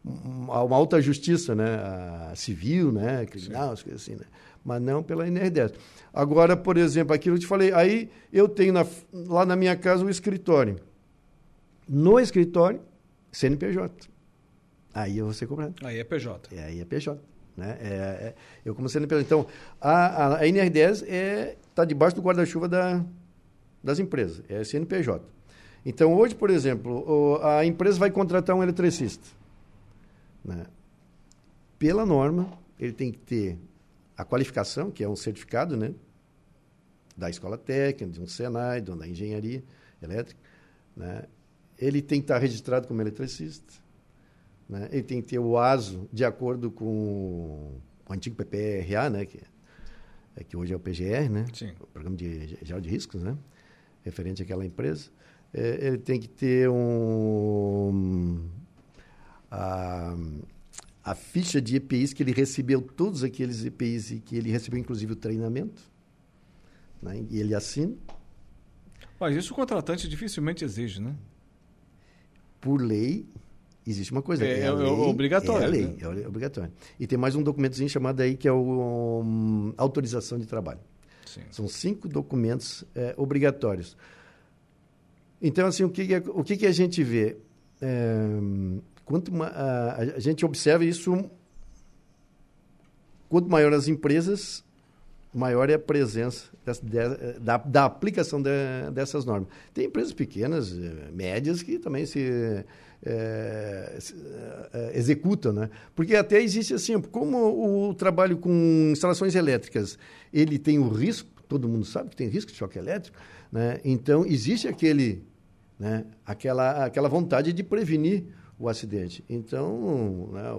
uma alta justiça, né? A civil, né? criminal, as coisas assim, né? mas não pela NR10. Agora, por exemplo, aquilo que eu te falei, aí eu tenho na, lá na minha casa o escritório. No escritório, CNPJ. Aí eu vou ser cobrado. Aí é PJ. É, aí é PJ. Né? É, é, eu como CNPJ. Então, a, a, a NR10 está é, tá debaixo do guarda-chuva da, das empresas, é CNPJ. Então, hoje, por exemplo, a empresa vai contratar um eletricista. Né? Pela norma, ele tem que ter a qualificação, que é um certificado, né? Da escola técnica, de um Senai, de uma engenharia elétrica, né? Ele tem que estar registrado como eletricista, né? Ele tem que ter o ASO de acordo com o antigo PPRA, né? Que, é, que hoje é o PGR, né? Sim. O Programa de Geral de Riscos, né? Referente àquela empresa. É, ele tem que ter um... A, a ficha de EPIs que ele recebeu, todos aqueles EPIs e que ele recebeu inclusive o treinamento, né? e ele assina. Mas isso o contratante dificilmente exige, né? Por lei, existe uma coisa. É, é, é lei, obrigatório. É a lei, né? é obrigatório. E tem mais um documentozinho chamado aí que é o um, autorização de trabalho. Sim. São cinco documentos é, obrigatórios. Então, assim, o que, o que, que a gente vê? É, Quanto a, a gente observa isso, quanto maior as empresas, maior é a presença dessa, da, da, aplicação de, dessas normas. Tem empresas pequenas, eh, médias, que também se, é, se é, executam, né? Porque até existe assim, como o trabalho com instalações elétricas, ele tem o risco, todo mundo sabe que tem risco de choque elétrico, né? Então, existe aquele, né, aquela, aquela vontade de prevenir o acidente. Então, né,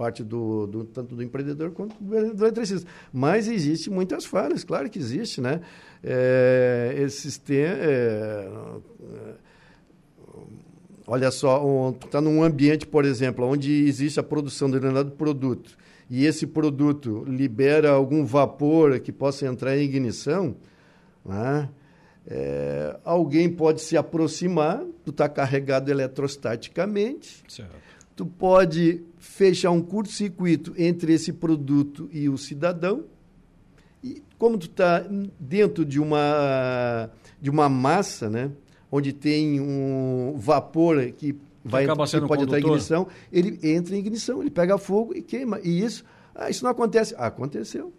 parte do, do, tanto do empreendedor quanto do eletricista. Mas existe muitas falhas, claro que existe, né? É, esse sistema... É, olha só, está um, num ambiente, por exemplo, onde existe a produção de determinado produto e esse produto libera algum vapor que possa entrar em ignição, né? É, alguém pode se aproximar, tu está carregado eletrostaticamente, certo. Tu pode fechar um curto-circuito entre esse produto e o cidadão, e como tu está dentro de uma, de uma massa, né, onde tem um vapor que vai sendo pode condutor. entrar em ignição, ele entra em ignição, ele pega fogo e queima. E isso, ah, isso não acontece. Ah, aconteceu.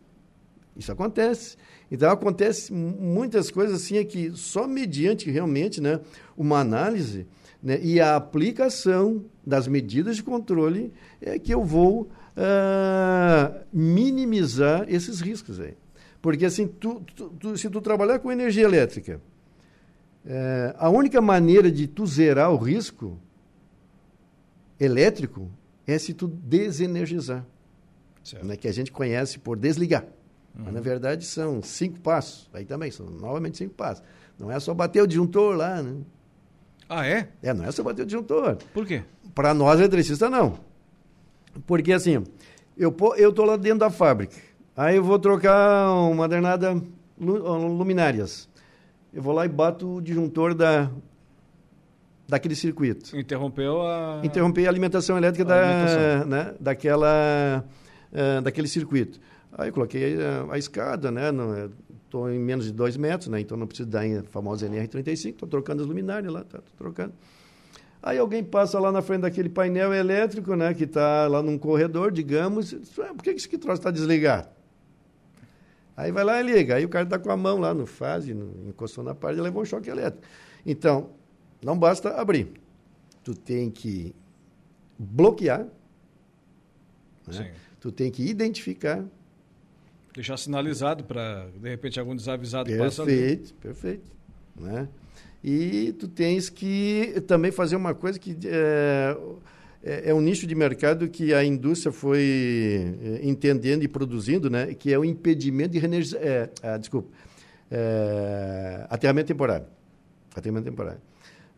Isso acontece. Então acontece muitas coisas assim é que só mediante realmente, né, uma análise, né, e a aplicação das medidas de controle é que eu vou uh, minimizar esses riscos aí. Porque assim, tu, tu, tu, se tu trabalhar com energia elétrica, é, a única maneira de tu zerar o risco elétrico é se tu desenergizar, né, que a gente conhece por desligar. Uhum. Mas, na verdade, são cinco passos. Aí também são novamente cinco passos. Não é só bater o disjuntor lá, né? Ah, é? É, não é só bater o disjuntor. Por quê? Para nós, eletricistas, não. Porque, assim, eu estou lá dentro da fábrica. Aí eu vou trocar uma danada luminárias. Eu vou lá e bato o disjuntor da, daquele circuito. Interrompeu a... Interrompei a alimentação elétrica a da, alimentação. Né, daquela, uh, daquele circuito. Aí eu coloquei a, a escada, né? Estou em menos de dois metros, né? Então não preciso dar a famosa NR35, estou trocando as luminárias lá, tá, tô trocando. Aí alguém passa lá na frente daquele painel elétrico, né? Que está lá num corredor, digamos. Ah, por que esse que troço está desligado? Aí vai lá e liga. Aí o cara está com a mão lá no fase, no, encostou na parede e levou um choque elétrico. Então, não basta abrir. Tu tem que bloquear. Né? Tu tem que identificar Deixar sinalizado para, de repente, algum desavisado passar Perfeito, perfeito. Né? E tu tens que também fazer uma coisa que é, é, é um nicho de mercado que a indústria foi é, entendendo e produzindo, né? que é o impedimento de reenergizar. É, ah, desculpa. É, aterramento temporário. Aterramento temporário.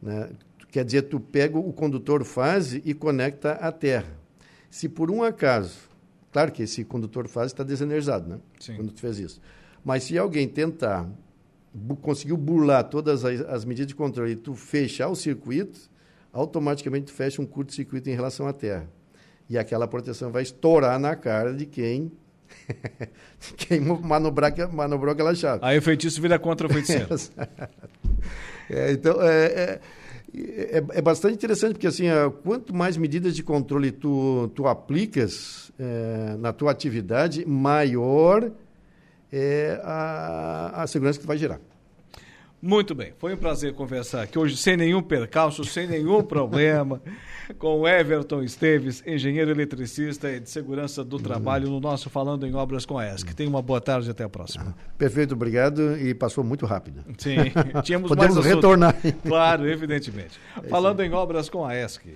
Né? Quer dizer, tu pega o condutor fase e conecta à terra. Se por um acaso Claro que esse condutor fase está desenergizado, né? Sim. Quando tu fez isso. Mas se alguém tentar bu conseguiu burlar todas as, as, medidas de controle e tu fechar o circuito, automaticamente tu fecha um curto-circuito em relação à Terra. E aquela proteção vai estourar na cara de quem de quem manobrar, manobrou aquela chave. Aí o feitiço vira contra o feiticeiro. é, então, é, é é, é, bastante interessante, porque assim, quanto mais medidas de controle tu, tu aplicas é, na tua atividade, maior é a, a segurança que tu vai gerar. Muito bem, foi um prazer conversar aqui hoje sem nenhum percalço, sem nenhum problema, com o Everton Esteves, engenheiro eletricista e de segurança do trabalho, no nosso Falando em Obras com a ESC. Tenha uma boa tarde e até a próxima. Perfeito, obrigado e passou muito rápido. Sim, tínhamos Podemos mais retornar. Claro, evidentemente. É Falando em Obras com a ESC.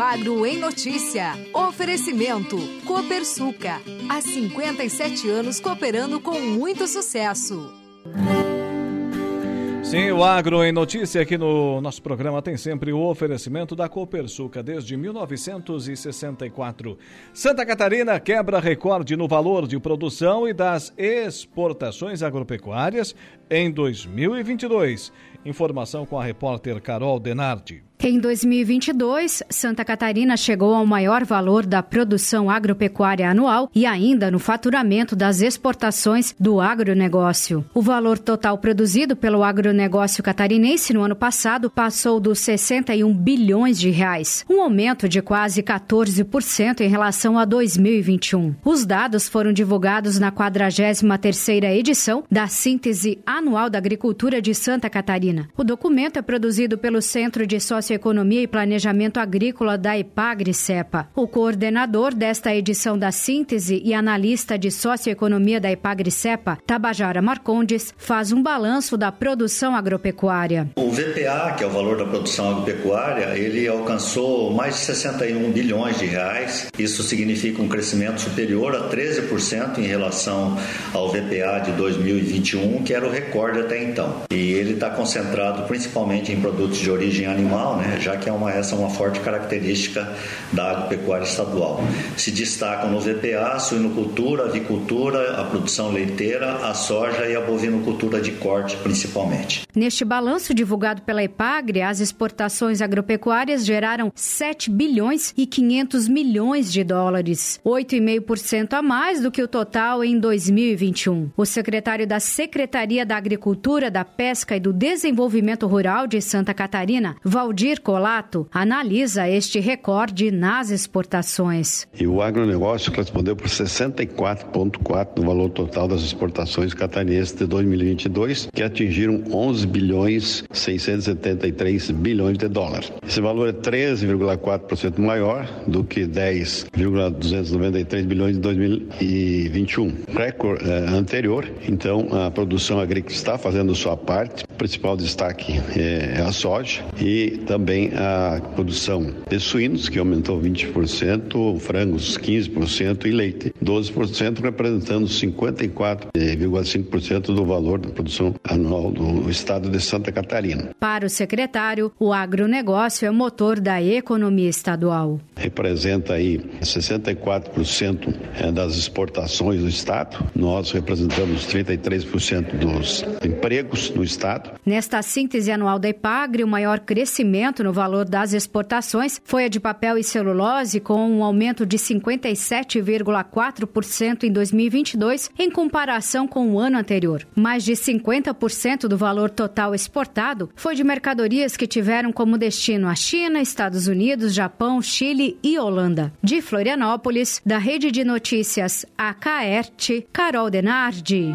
Agro em Notícia. Oferecimento. Copersuca. Há 57 anos cooperando com muito sucesso. Sim, o Agro em Notícia aqui no nosso programa tem sempre o oferecimento da Copersuca desde 1964. Santa Catarina quebra recorde no valor de produção e das exportações agropecuárias em 2022. Informação com a repórter Carol Denardi. Em 2022, Santa Catarina chegou ao maior valor da produção agropecuária anual e ainda no faturamento das exportações do agronegócio. O valor total produzido pelo agronegócio catarinense no ano passado passou dos 61 bilhões de reais, um aumento de quase 14% em relação a 2021. Os dados foram divulgados na 43ª edição da Síntese Anual da Agricultura de Santa Catarina. O documento é produzido pelo Centro de Sócio Socioeconomia e Planejamento Agrícola da Epagri-Cepa. O coordenador desta edição da síntese e analista de socioeconomia da Epagri-Cepa, Tabajara Marcondes, faz um balanço da produção agropecuária. O VPA, que é o valor da produção agropecuária, ele alcançou mais de 61 bilhões de reais. Isso significa um crescimento superior a 13% em relação ao VPA de 2021, que era o recorde até então. E ele está concentrado principalmente em produtos de origem animal, né? já que é uma, essa é uma forte característica da agropecuária estadual. Se destacam no VPA suinocultura, avicultura, a produção leiteira, a soja e a bovinocultura de corte, principalmente. Neste balanço divulgado pela Epagre, as exportações agropecuárias geraram 7 bilhões e 500 milhões de dólares, 8,5% a mais do que o total em 2021. O secretário da Secretaria da Agricultura, da Pesca e do Desenvolvimento Rural de Santa Catarina, Valdir Colato, analisa este recorde nas exportações. E o agronegócio respondeu por 64,4% do valor total das exportações catarinenses de 2022, que atingiram 11 bilhões 673 bilhões de dólares. Esse valor é 13,4% maior do que 10,293 bilhões de 2021. Recorde eh, anterior, então a produção agrícola está fazendo sua parte. O principal destaque é, é a soja e também a produção de suínos, que aumentou 20%, frangos 15% e leite 12%, representando 54,5% do valor da produção anual do estado de Santa Catarina. Para o secretário, o agronegócio é o motor da economia estadual. Representa aí 64% é, das exportações do estado. Nós representamos 33% dos empregos no estado. Nesta síntese anual da Ipagre, o maior crescimento no valor das exportações foi a de papel e celulose, com um aumento de 57,4% em 2022 em comparação com o ano anterior. Mais de 50% do valor total exportado foi de mercadorias que tiveram como destino a China, Estados Unidos, Japão, Chile e Holanda. De Florianópolis, da Rede de Notícias AKERT, Carol Denardi.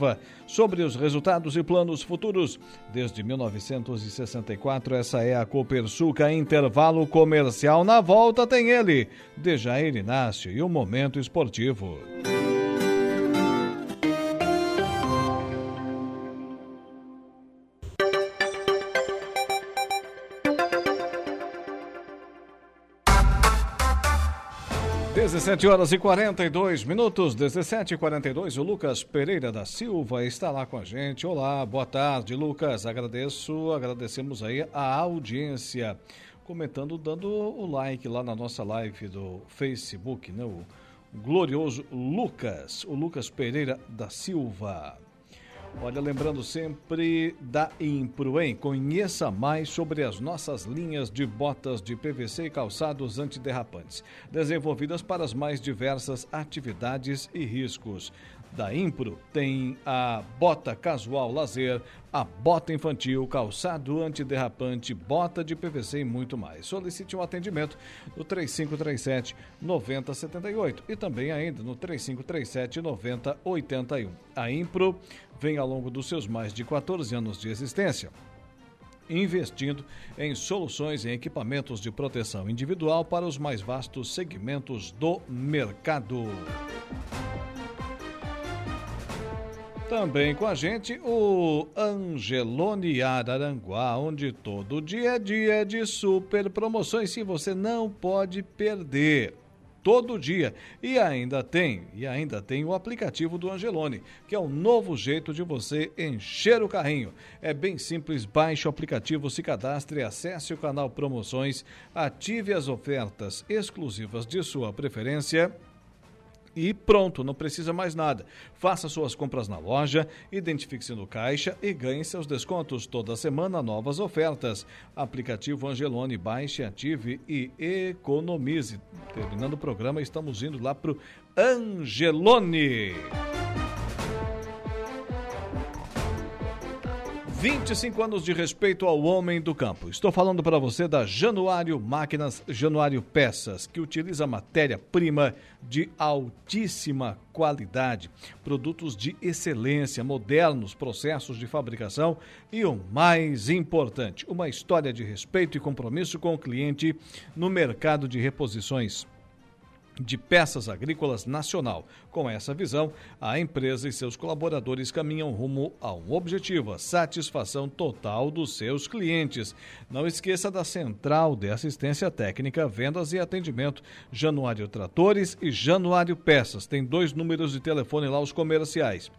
sobre os resultados e planos futuros. Desde 1964, essa é a Copersuca Intervalo Comercial. Na volta tem ele, Dejair Inácio e o Momento Esportivo. 17 horas e 42 minutos, 17 e 42 O Lucas Pereira da Silva está lá com a gente. Olá, boa tarde, Lucas. Agradeço, agradecemos aí a audiência. Comentando, dando o like lá na nossa live do Facebook, né? O glorioso Lucas, o Lucas Pereira da Silva. Olha, lembrando sempre da Impro, hein? Conheça mais sobre as nossas linhas de botas de PVC e calçados antiderrapantes, desenvolvidas para as mais diversas atividades e riscos. Da Impro tem a bota casual lazer, a bota infantil, calçado antiderrapante, bota de PVC e muito mais. Solicite um atendimento no 3537 9078 e também ainda no 3537 9081. A Impro vem ao longo dos seus mais de 14 anos de existência investindo em soluções e equipamentos de proteção individual para os mais vastos segmentos do mercado. Também com a gente o Angelone Araranguá, onde todo dia é dia de super promoções se você não pode perder todo dia. E ainda tem, e ainda tem o aplicativo do Angelone, que é um novo jeito de você encher o carrinho. É bem simples, baixe o aplicativo, se cadastre, acesse o canal Promoções, ative as ofertas exclusivas de sua preferência e pronto, não precisa mais nada. Faça suas compras na loja, identifique-se no caixa e ganhe seus descontos. Toda semana, novas ofertas. Aplicativo Angelone, baixe, ative e economize. Terminando o programa, estamos indo lá para o Angelone. 25 anos de respeito ao homem do campo. Estou falando para você da Januário Máquinas, Januário Peças, que utiliza matéria-prima de altíssima qualidade, produtos de excelência, modernos processos de fabricação e o mais importante, uma história de respeito e compromisso com o cliente no mercado de reposições de peças agrícolas nacional. Com essa visão, a empresa e seus colaboradores caminham rumo a um objetivo: a satisfação total dos seus clientes. Não esqueça da Central de Assistência Técnica, Vendas e Atendimento, Januário Tratores e Januário Peças. Tem dois números de telefone lá, os comerciais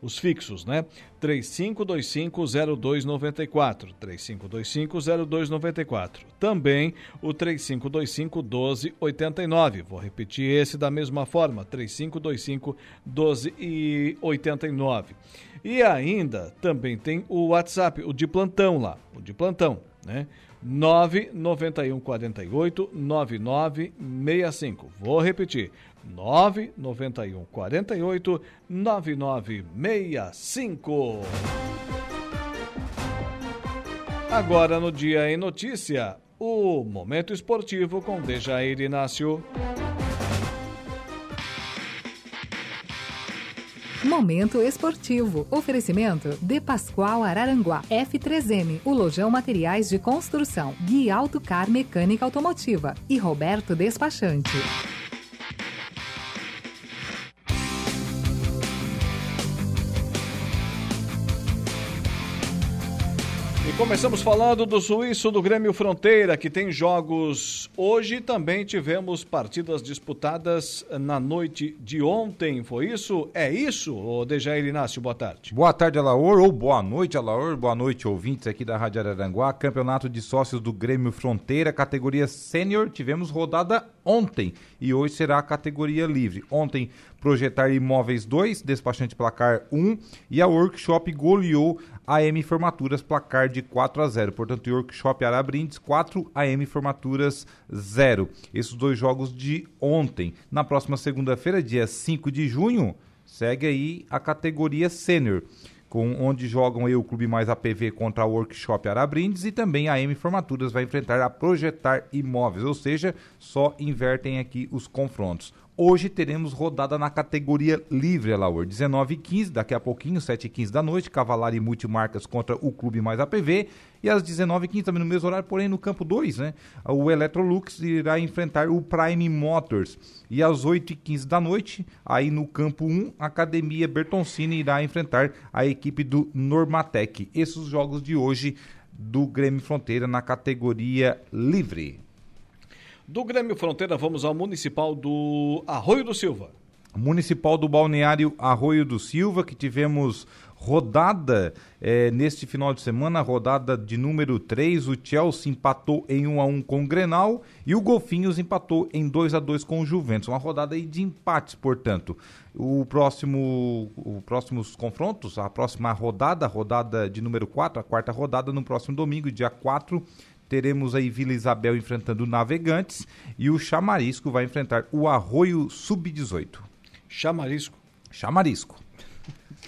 os fixos, né? 3525-0294, 3525-0294. Também o 3525-1289. Vou repetir esse da mesma forma, 3525-1289. E ainda também tem o WhatsApp, o de plantão lá, o de plantão, né? 991 48 9965. Vou repetir. 991 48 9965. Agora no Dia em Notícia, o Momento Esportivo com Dejair Inácio. Momento Esportivo. Oferecimento De Pascoal Araranguá. F3M, o Lojão Materiais de Construção. Gui Autocar Mecânica Automotiva. E Roberto Despachante. Começamos falando do suíço do Grêmio Fronteira, que tem jogos hoje. Também tivemos partidas disputadas na noite de ontem. Foi isso? É isso, Dejair Inácio? Boa tarde. Boa tarde, Alaor, ou boa noite, Alaor. Boa noite, ouvintes aqui da Rádio Araranguá. Campeonato de sócios do Grêmio Fronteira, categoria sênior. Tivemos rodada ontem e hoje será a categoria livre. Ontem, Projetar Imóveis 2, despachante placar 1 e a Workshop goleou AM Formaturas, placar de 4 a 0. Portanto, Workshop Arabrindes 4, AM Formaturas 0. Esses dois jogos de ontem. Na próxima segunda-feira, dia 5 de junho, segue aí a categoria Sênior com onde jogam aí o Clube Mais APV contra a Workshop Arabrindes e também a M Formaturas vai enfrentar a Projetar Imóveis, ou seja, só invertem aqui os confrontos. Hoje teremos rodada na categoria livre, Laur. 19 h 15 daqui a pouquinho, 7 h 15 da noite, Cavalari Multimarcas contra o Clube Mais APV. E às 19 h 15 também no mesmo horário, porém no campo 2, né? O Electrolux irá enfrentar o Prime Motors. E às 8 h 15 da noite, aí no campo 1, a Academia Bertoncini irá enfrentar a equipe do Normatec. Esses os jogos de hoje do Grêmio Fronteira na categoria livre. Do Grêmio Fronteira, vamos ao Municipal do Arroio do Silva. Municipal do Balneário Arroio do Silva, que tivemos rodada é, neste final de semana, rodada de número 3. O Chelsea empatou em 1 a 1 com o Grenal e o Golfinhos empatou em 2 a 2 com o Juventus. Uma rodada de empates, portanto. O próximo, os próximos confrontos, a próxima rodada, rodada de número 4, a quarta rodada no próximo domingo, dia 4, teremos aí Vila Isabel enfrentando o Navegantes e o Chamarisco vai enfrentar o Arroio Sub-18. Chamarisco. Chamarisco.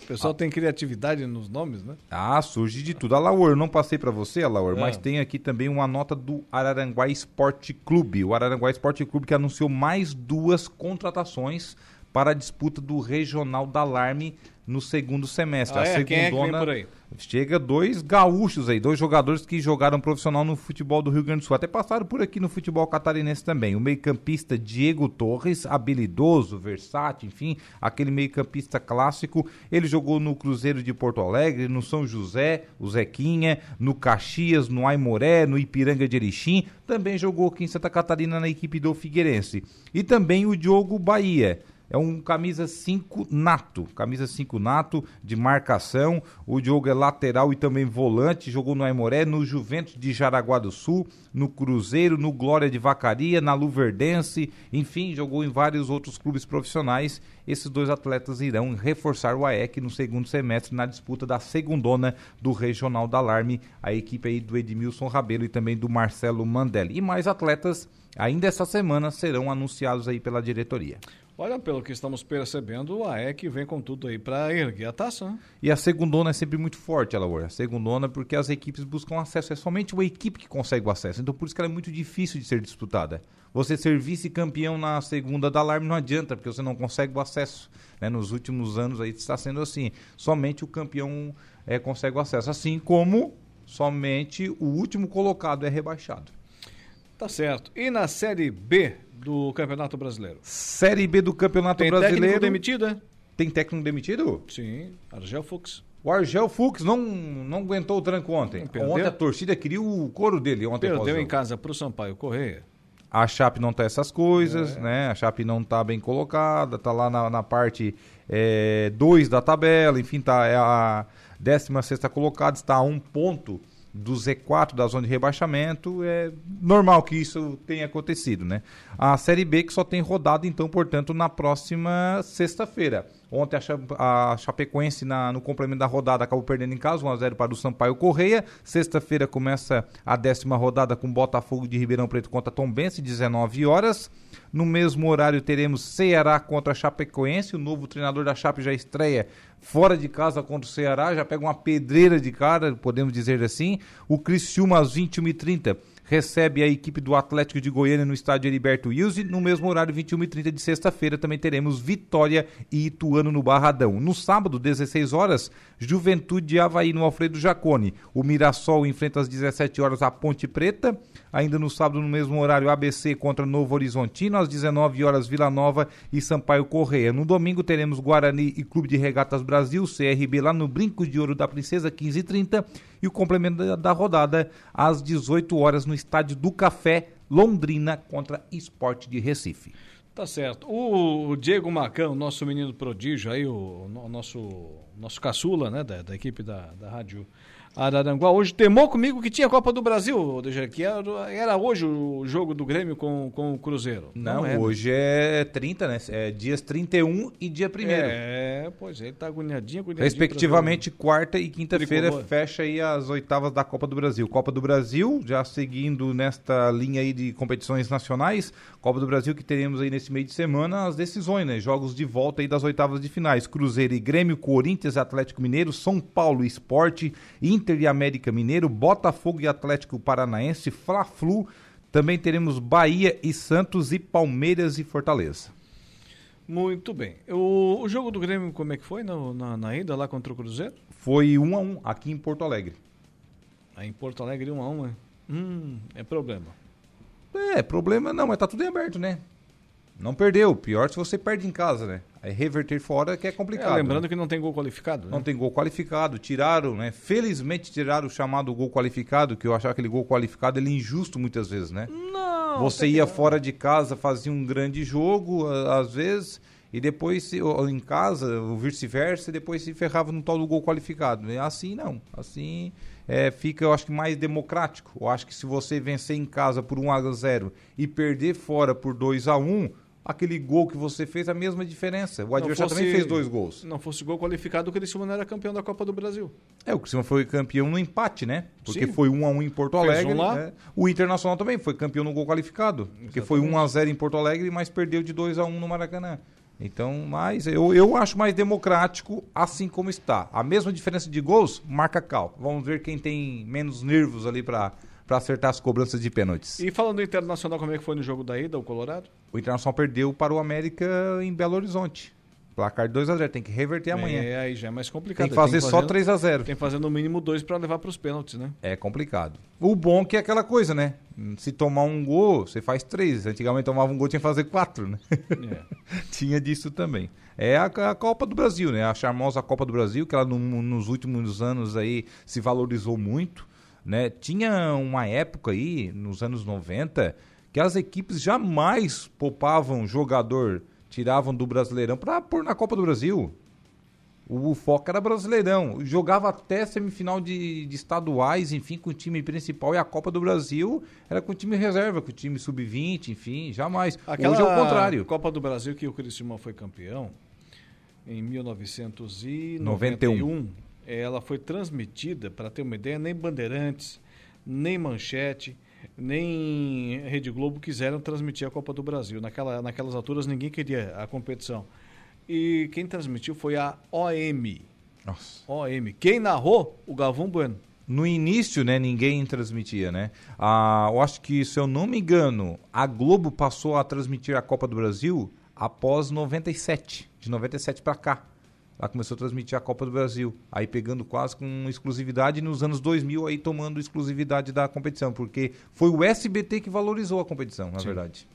O pessoal ah. tem criatividade nos nomes, né? Ah, surge de tudo. Alaor, não passei para você, Alaor, é. mas tem aqui também uma nota do Araranguá Esporte Clube. O Araranguá Esporte Clube que anunciou mais duas contratações para a disputa do Regional da Alarme no segundo semestre. Ah, a é? Quem é que por aí? Chega dois gaúchos aí, dois jogadores que jogaram profissional no futebol do Rio Grande do Sul. Até passaram por aqui no futebol catarinense também. O meio-campista Diego Torres, habilidoso, versátil, enfim, aquele meio-campista clássico. Ele jogou no Cruzeiro de Porto Alegre, no São José, o Zequinha, no Caxias, no Aimoré, no Ipiranga de Erechim. Também jogou aqui em Santa Catarina na equipe do Figueirense. E também o Diogo Bahia é um camisa 5 nato, camisa 5 nato de marcação. O Diogo é lateral e também volante, jogou no Aimoré, no Juventus de Jaraguá do Sul, no Cruzeiro, no Glória de Vacaria, na Luverdense, enfim, jogou em vários outros clubes profissionais. Esses dois atletas irão reforçar o AEC no segundo semestre na disputa da segundona do Regional da Alarme, a equipe aí do Edmilson Rabelo e também do Marcelo Mandelli. E mais atletas ainda essa semana serão anunciados aí pela diretoria. Olha, pelo que estamos percebendo, a EC vem com tudo aí para erguer a taça. Né? E a segundona é sempre muito forte, Alaor. A segundona porque as equipes buscam acesso. É somente uma equipe que consegue o acesso. Então por isso que ela é muito difícil de ser disputada. Você ser vice-campeão na segunda da alarme não adianta, porque você não consegue o acesso. Né? Nos últimos anos aí está sendo assim. Somente o campeão é, consegue o acesso. Assim como somente o último colocado é rebaixado. Tá certo. E na Série B do Campeonato Brasileiro? Série B do Campeonato Tem Brasileiro. técnico demitido, é? Tem técnico demitido? Sim, Argel Fux. O Argel Fux não, não aguentou o tranco ontem. Perdeu? Ontem a torcida queria o couro dele. Ontem Perdeu em casa para o Sampaio Correia. A Chape não tá essas coisas, né? A Chape não tá bem colocada, tá lá na, na parte 2 da tabela, enfim, tá é a 16 colocada, está a um ponto do Z4 da zona de rebaixamento. É normal que isso tenha acontecido, né? A Série B que só tem rodado, então, portanto, na próxima sexta-feira. Ontem a, Cha- a Chapecoense na- no complemento da rodada acabou perdendo em casa, 1x0 para o Sampaio Correia. Sexta-feira começa a décima rodada com Botafogo de Ribeirão Preto contra Tombense, 19 horas. No mesmo horário teremos Ceará contra Chapecoense. O novo treinador da Chape já estreia fora de casa contra o Ceará, já pega uma pedreira de cara, podemos dizer assim. O Criciúma às 21h30 recebe a equipe do Atlético de Goiânia no estádio Heriberto Wilson. No mesmo horário, 21h30 de sexta-feira, também teremos Vitória e Ituano no Barradão. No sábado, 16 horas, Juventude de Havaí no Alfredo Jacone. O Mirassol enfrenta às 17 horas a Ponte Preta. Ainda no sábado, no mesmo horário, ABC contra Novo Horizontino. Às 19 horas, Vila Nova e Sampaio Correia. No domingo, teremos Guarani e Clube de Regatas Brasil, CRB, lá no Brinco de Ouro da Princesa, 15h30. E o complemento da, da rodada às 18 horas no Estádio do Café, Londrina contra Esporte de Recife. Tá certo. O Diego Macão, nosso menino prodígio aí, o, no- nosso, nosso caçula, né, da, da equipe da, da Rádio Araranguá, hoje temou comigo que tinha Copa do Brasil, que era, era hoje o jogo do Grêmio com, com o Cruzeiro. Não, é, né? hoje é 30, né? É dias 31 e dia 1 É, pois é, ele tá agoniadinho, agoniadinho. Respectivamente, quarta e quinta-feira fecha aí as oitavas da Copa do Brasil. Copa do Brasil, já seguindo nesta linha aí de competições nacionais, Copa do Brasil que teremos aí nesse meio de semana as decisões, né? Jogos de volta aí das oitavas de finais. Cruzeiro e Grêmio, Corinthians e Atlético Mineiro, São Paulo e Esporte, Inter e América Mineiro, Botafogo e Atlético Paranaense, Fla-Flu. Também teremos Bahia e Santos e Palmeiras e Fortaleza. Muito bem. O, o jogo do Grêmio, como é que foi na, na, na ida lá contra o Cruzeiro? Foi um a um aqui em Porto Alegre. Aí em Porto Alegre, 1 a 1 é? Hum, é problema. É, problema não, mas tá tudo em aberto, né? Não perdeu. Pior se você perde em casa, né? Aí reverter fora que é complicado. É, lembrando né? que não tem gol qualificado, né? Não tem gol qualificado, tiraram, né? Felizmente tiraram o chamado gol qualificado, que eu achava aquele gol qualificado ele é injusto muitas vezes, né? Não. Você ia fora de casa, fazia um grande jogo, às vezes, e depois se- ou em casa, o vice-versa, e depois se ferrava no tal do gol qualificado. Assim não. Assim é, fica, eu acho que mais democrático. Eu acho que se você vencer em casa por 1 a 0 e perder fora por 2 a 1 aquele gol que você fez, a mesma diferença. O adversário também fez dois gols. Não fosse gol qualificado, o Criciúma não era campeão da Copa do Brasil. É, o Criciúma foi campeão no empate, né? Porque Sim. foi 1 a 1 em Porto Alegre. um né? O Internacional também foi campeão no gol qualificado, porque foi 1 a 0 em Porto Alegre, mas perdeu de 2 a 1 no Maracanã. Então, mas eu, eu acho mais democrático assim como está. A mesma diferença de gols, marca cal. Vamos ver quem tem menos nervos ali para para acertar as cobranças de pênaltis. E falando do Internacional, como é que foi no jogo da ida, o Colorado? O Internacional perdeu para o América em Belo Horizonte. Placar de 2 a 0, tem que reverter amanhã. É, aí já é mais complicado. Tem que fazer só 3 a 0. Tem que fazer no mínimo dois para levar para os pênaltis, né? É complicado. O bom que é aquela coisa, né? Se tomar um gol, você faz três. Antigamente tomava um gol, tinha que fazer quatro, né? tinha disso também. É a, a Copa do Brasil, né? A charmosa Copa do Brasil, que ela no- nos últimos anos aí se valorizou muito, né? Tinha uma época aí, nos anos 90, que as equipes jamais poupavam jogador, tiravam do Brasileirão para pôr na Copa do Brasil. O foco era brasileirão. Jogava até semifinal de, de estaduais, enfim, com o time principal. E a Copa do Brasil era com o time reserva, com o time sub-20, enfim, jamais. Aquela Hoje é o contrário. Copa do Brasil que o Criciúma foi campeão em 1991. 91. Ela foi transmitida, para ter uma ideia, nem Bandeirantes, nem Manchete, nem Rede Globo quiseram transmitir a Copa do Brasil. Naquela, naquelas alturas ninguém queria a competição. E quem transmitiu foi a OM. Nossa. OM. Quem narrou? O Galvão Bueno. No início, né, ninguém transmitia, né? Ah, eu acho que, se eu não me engano, a Globo passou a transmitir a Copa do Brasil após 97, de 97 para cá. Ela começou a transmitir a Copa do Brasil, aí pegando quase com exclusividade nos anos 2000 aí tomando exclusividade da competição, porque foi o SBT que valorizou a competição, na Sim. verdade.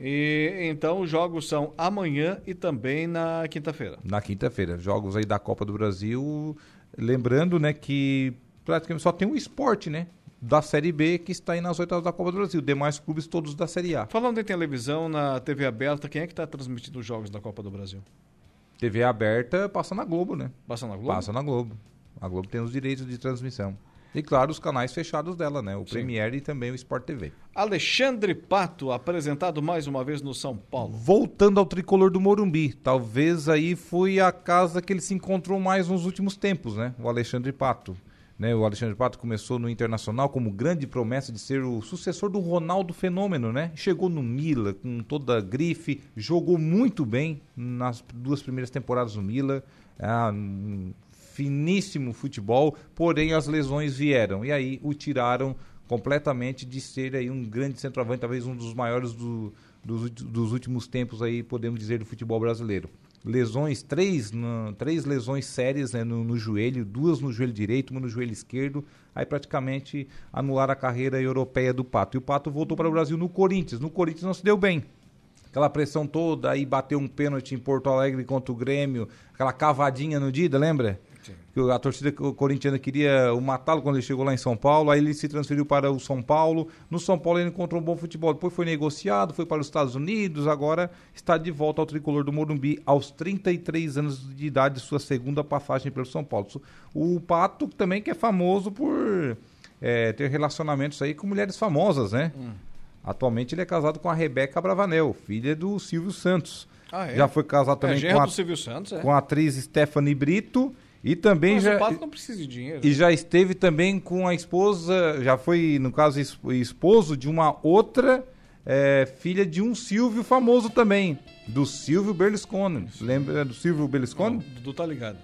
E então os jogos são amanhã e também na quinta-feira. Na quinta-feira, jogos aí da Copa do Brasil, lembrando, né, que praticamente só tem o esporte, né? Da Série B que está aí nas oitavas da Copa do Brasil. Demais clubes todos da Série A. Falando em televisão, na TV aberta, quem é que está transmitindo os jogos da Copa do Brasil? TV aberta passa na Globo, né? Passa na Globo? Passa na Globo. A Globo tem os direitos de transmissão. E claro, os canais fechados dela, né? O Sim. Premiere e também o Sport TV. Alexandre Pato, apresentado mais uma vez no São Paulo. Voltando ao tricolor do Morumbi. Talvez aí foi a casa que ele se encontrou mais nos últimos tempos, né? O Alexandre Pato. Né, o Alexandre Pato começou no Internacional como grande promessa de ser o sucessor do Ronaldo Fenômeno, né? Chegou no Mila com toda a grife, jogou muito bem nas duas primeiras temporadas no Mila. Ah, finíssimo futebol, porém as lesões vieram e aí o tiraram completamente de ser aí um grande centroavante, talvez um dos maiores do, dos, dos últimos tempos aí, podemos dizer, do futebol brasileiro lesões, três, no, três lesões sérias né, no, no, joelho, duas no joelho direito, uma no joelho esquerdo, aí praticamente anular a carreira europeia do Pato. E o Pato voltou para o Brasil no Corinthians. No Corinthians não se deu bem. Aquela pressão toda, aí bateu um pênalti em Porto Alegre contra o Grêmio, aquela cavadinha no Dida, lembra? Que a torcida corintiana queria o matá-lo quando ele chegou lá em São Paulo, aí ele se transferiu para o São Paulo. No São Paulo ele encontrou um bom futebol, depois foi negociado, foi para os Estados Unidos, agora está de volta ao tricolor do Morumbi aos 33 anos de idade, sua segunda passagem pelo São Paulo. O Pato também que é famoso por é, ter relacionamentos aí com mulheres famosas, né? Hum. Atualmente ele é casado com a Rebeca Bravanel, filha do Silvio Santos. Ah, é? Já foi casado também é, com, a, Santos, é. com a atriz Stephanie Brito e também Mas já. O Pato não precisa de dinheiro. E já esteve também com a esposa, já foi, no caso, esposo de uma outra é, filha de um Silvio famoso também, do Silvio Berlusconi. Lembra do Silvio Berlusconi? Não, Dudu tá ligado.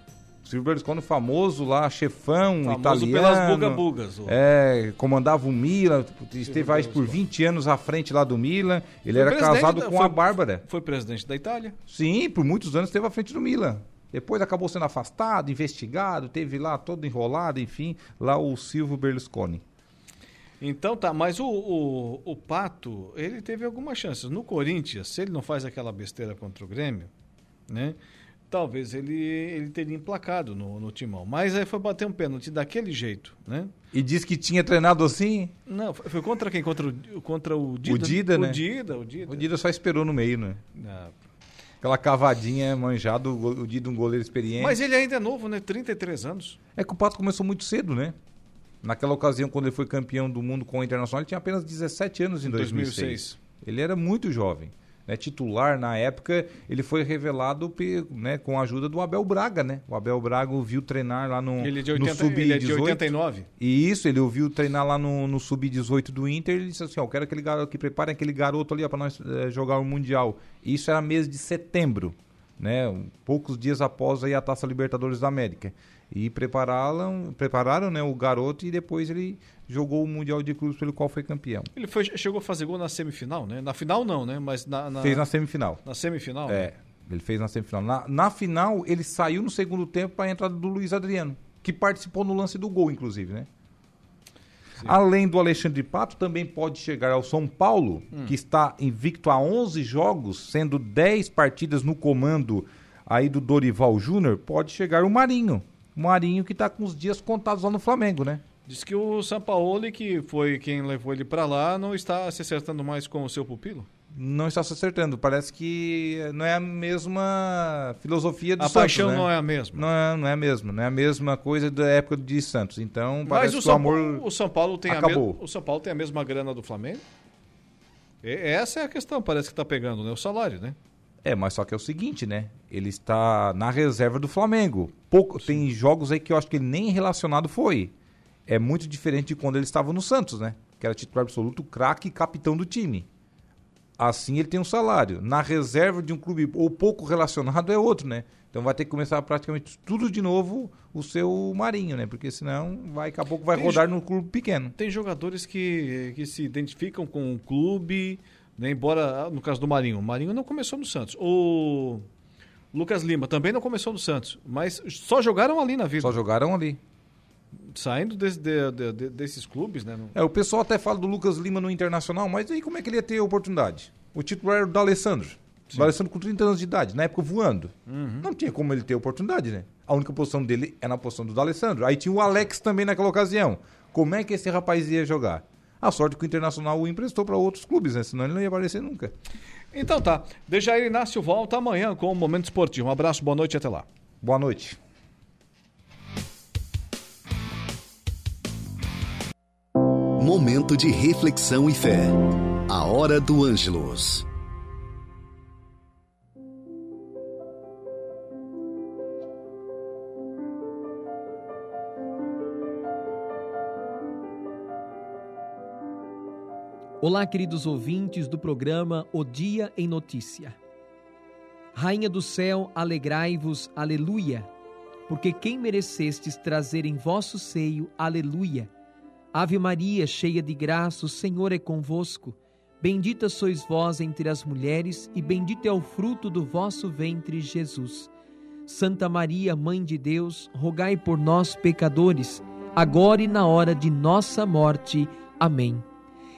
Silvio Berlusconi famoso lá, chefão famoso italiano. pelas buga-bugas. É, comandava o Milan, esteve aí por 20 anos à frente lá do Milan. Ele foi era casado com foi, a Bárbara. Foi presidente da Itália. Sim, por muitos anos esteve à frente do Milan. Depois acabou sendo afastado, investigado, teve lá todo enrolado, enfim, lá o Silvio Berlusconi. Então tá, mas o, o, o, Pato, ele teve algumas chances. No Corinthians, se ele não faz aquela besteira contra o Grêmio, né? Talvez ele, ele teria emplacado no, no timão. Mas aí foi bater um pênalti daquele jeito, né? E disse que tinha treinado assim? Não, foi contra quem? Contra o, contra o Dida? O Dida, né? O Dida, o Dida. O Dida só esperou no meio, né? Ah, Aquela cavadinha manjado, o dia de um goleiro experiente. Mas ele ainda é novo, né? 33 anos. É que o Pato começou muito cedo, né? Naquela ocasião, quando ele foi campeão do mundo com o Internacional, ele tinha apenas 17 anos em, em 2006. 2006. Ele era muito jovem né, titular na época, ele foi revelado né, com a ajuda do Abel Braga, né? O Abel Braga o viu treinar lá no, ele é de 80, no Sub-18. Ele é de 89? E isso, ele ouviu treinar lá no, no Sub-18 do Inter ele disse assim, ó, eu quero aquele garoto, que prepare aquele garoto ali para nós é, jogar o Mundial. E isso era mês de setembro, né? Poucos dias após aí a Taça Libertadores da América. E prepararam, prepararam né, o garoto e depois ele jogou o Mundial de Clubes pelo qual foi campeão. Ele foi, chegou a fazer gol na semifinal, né? Na final não, né? Mas na, na... Fez na semifinal. Na semifinal? É, ele fez na semifinal. Na, na final, ele saiu no segundo tempo para a entrada do Luiz Adriano, que participou no lance do gol, inclusive, né? Sim. Além do Alexandre Pato, também pode chegar ao São Paulo, hum. que está invicto a 11 jogos, sendo 10 partidas no comando aí do Dorival Júnior, pode chegar o Marinho. Marinho que está com os dias contados lá no Flamengo, né? Diz que o Sampaoli, que foi quem levou ele para lá, não está se acertando mais com o seu pupilo? Não está se acertando. Parece que não é a mesma filosofia do a Santos. A paixão né? não é a mesma. Não é, não é a mesma. Não é a mesma coisa da época de Santos. Então, parece Mas o que o amor Paulo, o São Paulo tem acabou. A. O São Paulo tem a mesma grana do Flamengo? E essa é a questão, parece que está pegando, né? O salário, né? É, mas só que é o seguinte, né? Ele está na reserva do Flamengo. Pouco, tem jogos aí que eu acho que ele nem relacionado foi é muito diferente de quando ele estava no Santos, né? que era titular absoluto, craque e capitão do time. Assim ele tem um salário. Na reserva de um clube ou pouco relacionado é outro, né? Então vai ter que começar praticamente tudo de novo o seu Marinho, né? Porque senão vai, daqui a pouco vai tem rodar no clube pequeno. Tem jogadores que, que se identificam com o clube, né? embora no caso do Marinho, o Marinho não começou no Santos. O Lucas Lima também não começou no Santos, mas só jogaram ali na vida. Só jogaram ali. Saindo de, de, de, desses clubes, né? É, o pessoal até fala do Lucas Lima no Internacional, mas aí como é que ele ia ter oportunidade? O título era o do Alessandro. Sim. O Alessandro com 30 anos de idade, na época voando. Uhum. Não tinha como ele ter oportunidade, né? A única posição dele é na posição do Alessandro. Aí tinha o Alex também naquela ocasião. Como é que esse rapaz ia jogar? A sorte que o Internacional o emprestou para outros clubes, né? Senão ele não ia aparecer nunca. Então tá. Dejair Inácio volta amanhã com o Momento Esportivo. Um abraço, boa noite e até lá. Boa noite. Momento de reflexão e fé. A hora do Ângelos. Olá, queridos ouvintes do programa O Dia em Notícia. Rainha do céu, alegrai-vos, aleluia, porque quem merecestes trazer em vosso seio, aleluia. Ave Maria, cheia de graça, o Senhor é convosco. Bendita sois vós entre as mulheres, e bendito é o fruto do vosso ventre, Jesus. Santa Maria, Mãe de Deus, rogai por nós, pecadores, agora e na hora de nossa morte. Amém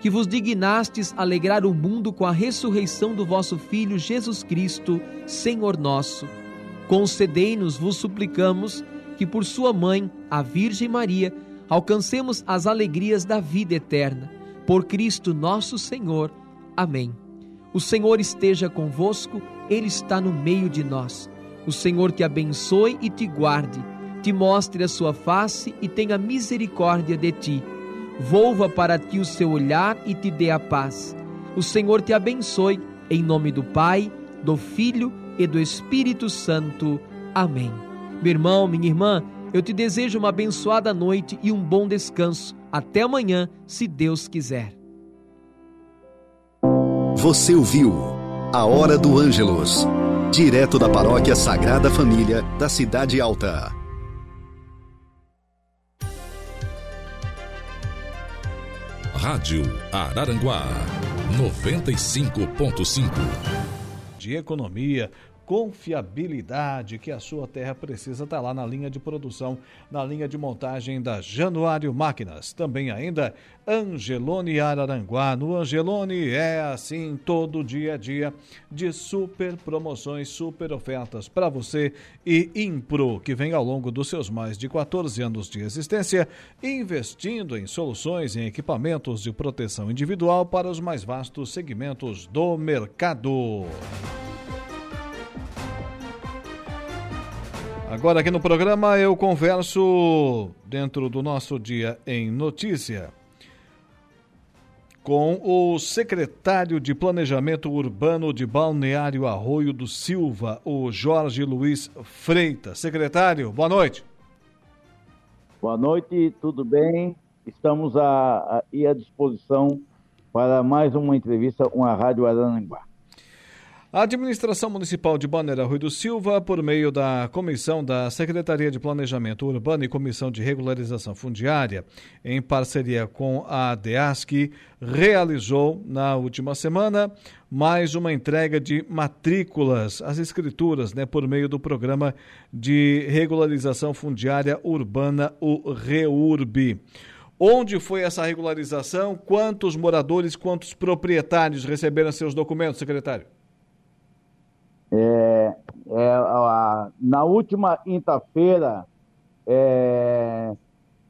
que vos dignastes alegrar o mundo com a ressurreição do vosso Filho Jesus Cristo, Senhor nosso. Concedei-nos, vos suplicamos, que por sua mãe, a Virgem Maria, alcancemos as alegrias da vida eterna. Por Cristo nosso Senhor. Amém. O Senhor esteja convosco, Ele está no meio de nós. O Senhor te abençoe e te guarde, te mostre a sua face e tenha misericórdia de ti volva para ti o seu olhar e te dê a paz. O Senhor te abençoe, em nome do Pai, do Filho e do Espírito Santo. Amém. Meu irmão, minha irmã, eu te desejo uma abençoada noite e um bom descanso. Até amanhã, se Deus quiser. Você ouviu A Hora do Ângelos, direto da Paróquia Sagrada Família, da Cidade Alta. Rádio Araranguá 95.5. De economia, confiabilidade que a sua terra precisa está lá na linha de produção, na linha de montagem da Januário Máquinas. Também ainda Angelone Araranguá. No Angelone é assim todo dia a dia de super promoções, super ofertas para você e Impro, que vem ao longo dos seus mais de 14 anos de existência, investindo em soluções em equipamentos de proteção individual para os mais vastos segmentos do mercado. Agora aqui no programa eu converso dentro do nosso dia em notícia com o secretário de Planejamento Urbano de Balneário Arroio do Silva, o Jorge Luiz Freitas. Secretário, boa noite. Boa noite, tudo bem? Estamos a, a, à disposição para mais uma entrevista com a Rádio Arananguá. A administração municipal de Bandeira Rui do Silva, por meio da comissão da Secretaria de Planejamento Urbano e Comissão de Regularização Fundiária, em parceria com a DEASC, realizou na última semana mais uma entrega de matrículas, as escrituras, né, por meio do programa de regularização fundiária urbana, o REURB. Onde foi essa regularização? Quantos moradores, quantos proprietários receberam seus documentos, secretário? É, é, a, na última quinta-feira, é,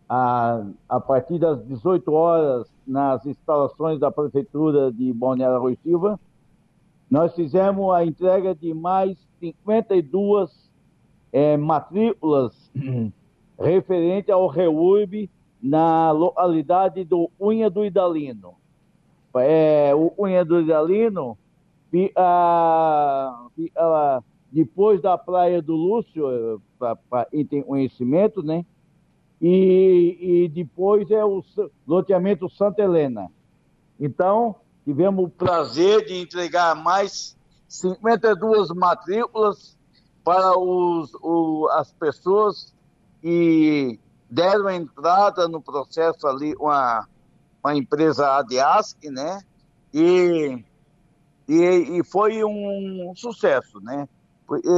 a, a partir das 18 horas, nas instalações da Prefeitura de Balneário Arroio Silva, nós fizemos a entrega de mais 52 é, matrículas referente ao REURB na localidade do Unha do Idalino. É, o Unha do Idalino depois da Praia do Lúcio, para ter conhecimento, né? E, e, depois é o loteamento Santa Helena. Então, tivemos o prazer de entregar mais 52 matrículas para os, o, as pessoas que deram entrada no processo ali uma, uma empresa ADASC, né? E e, e foi um sucesso, né? Porque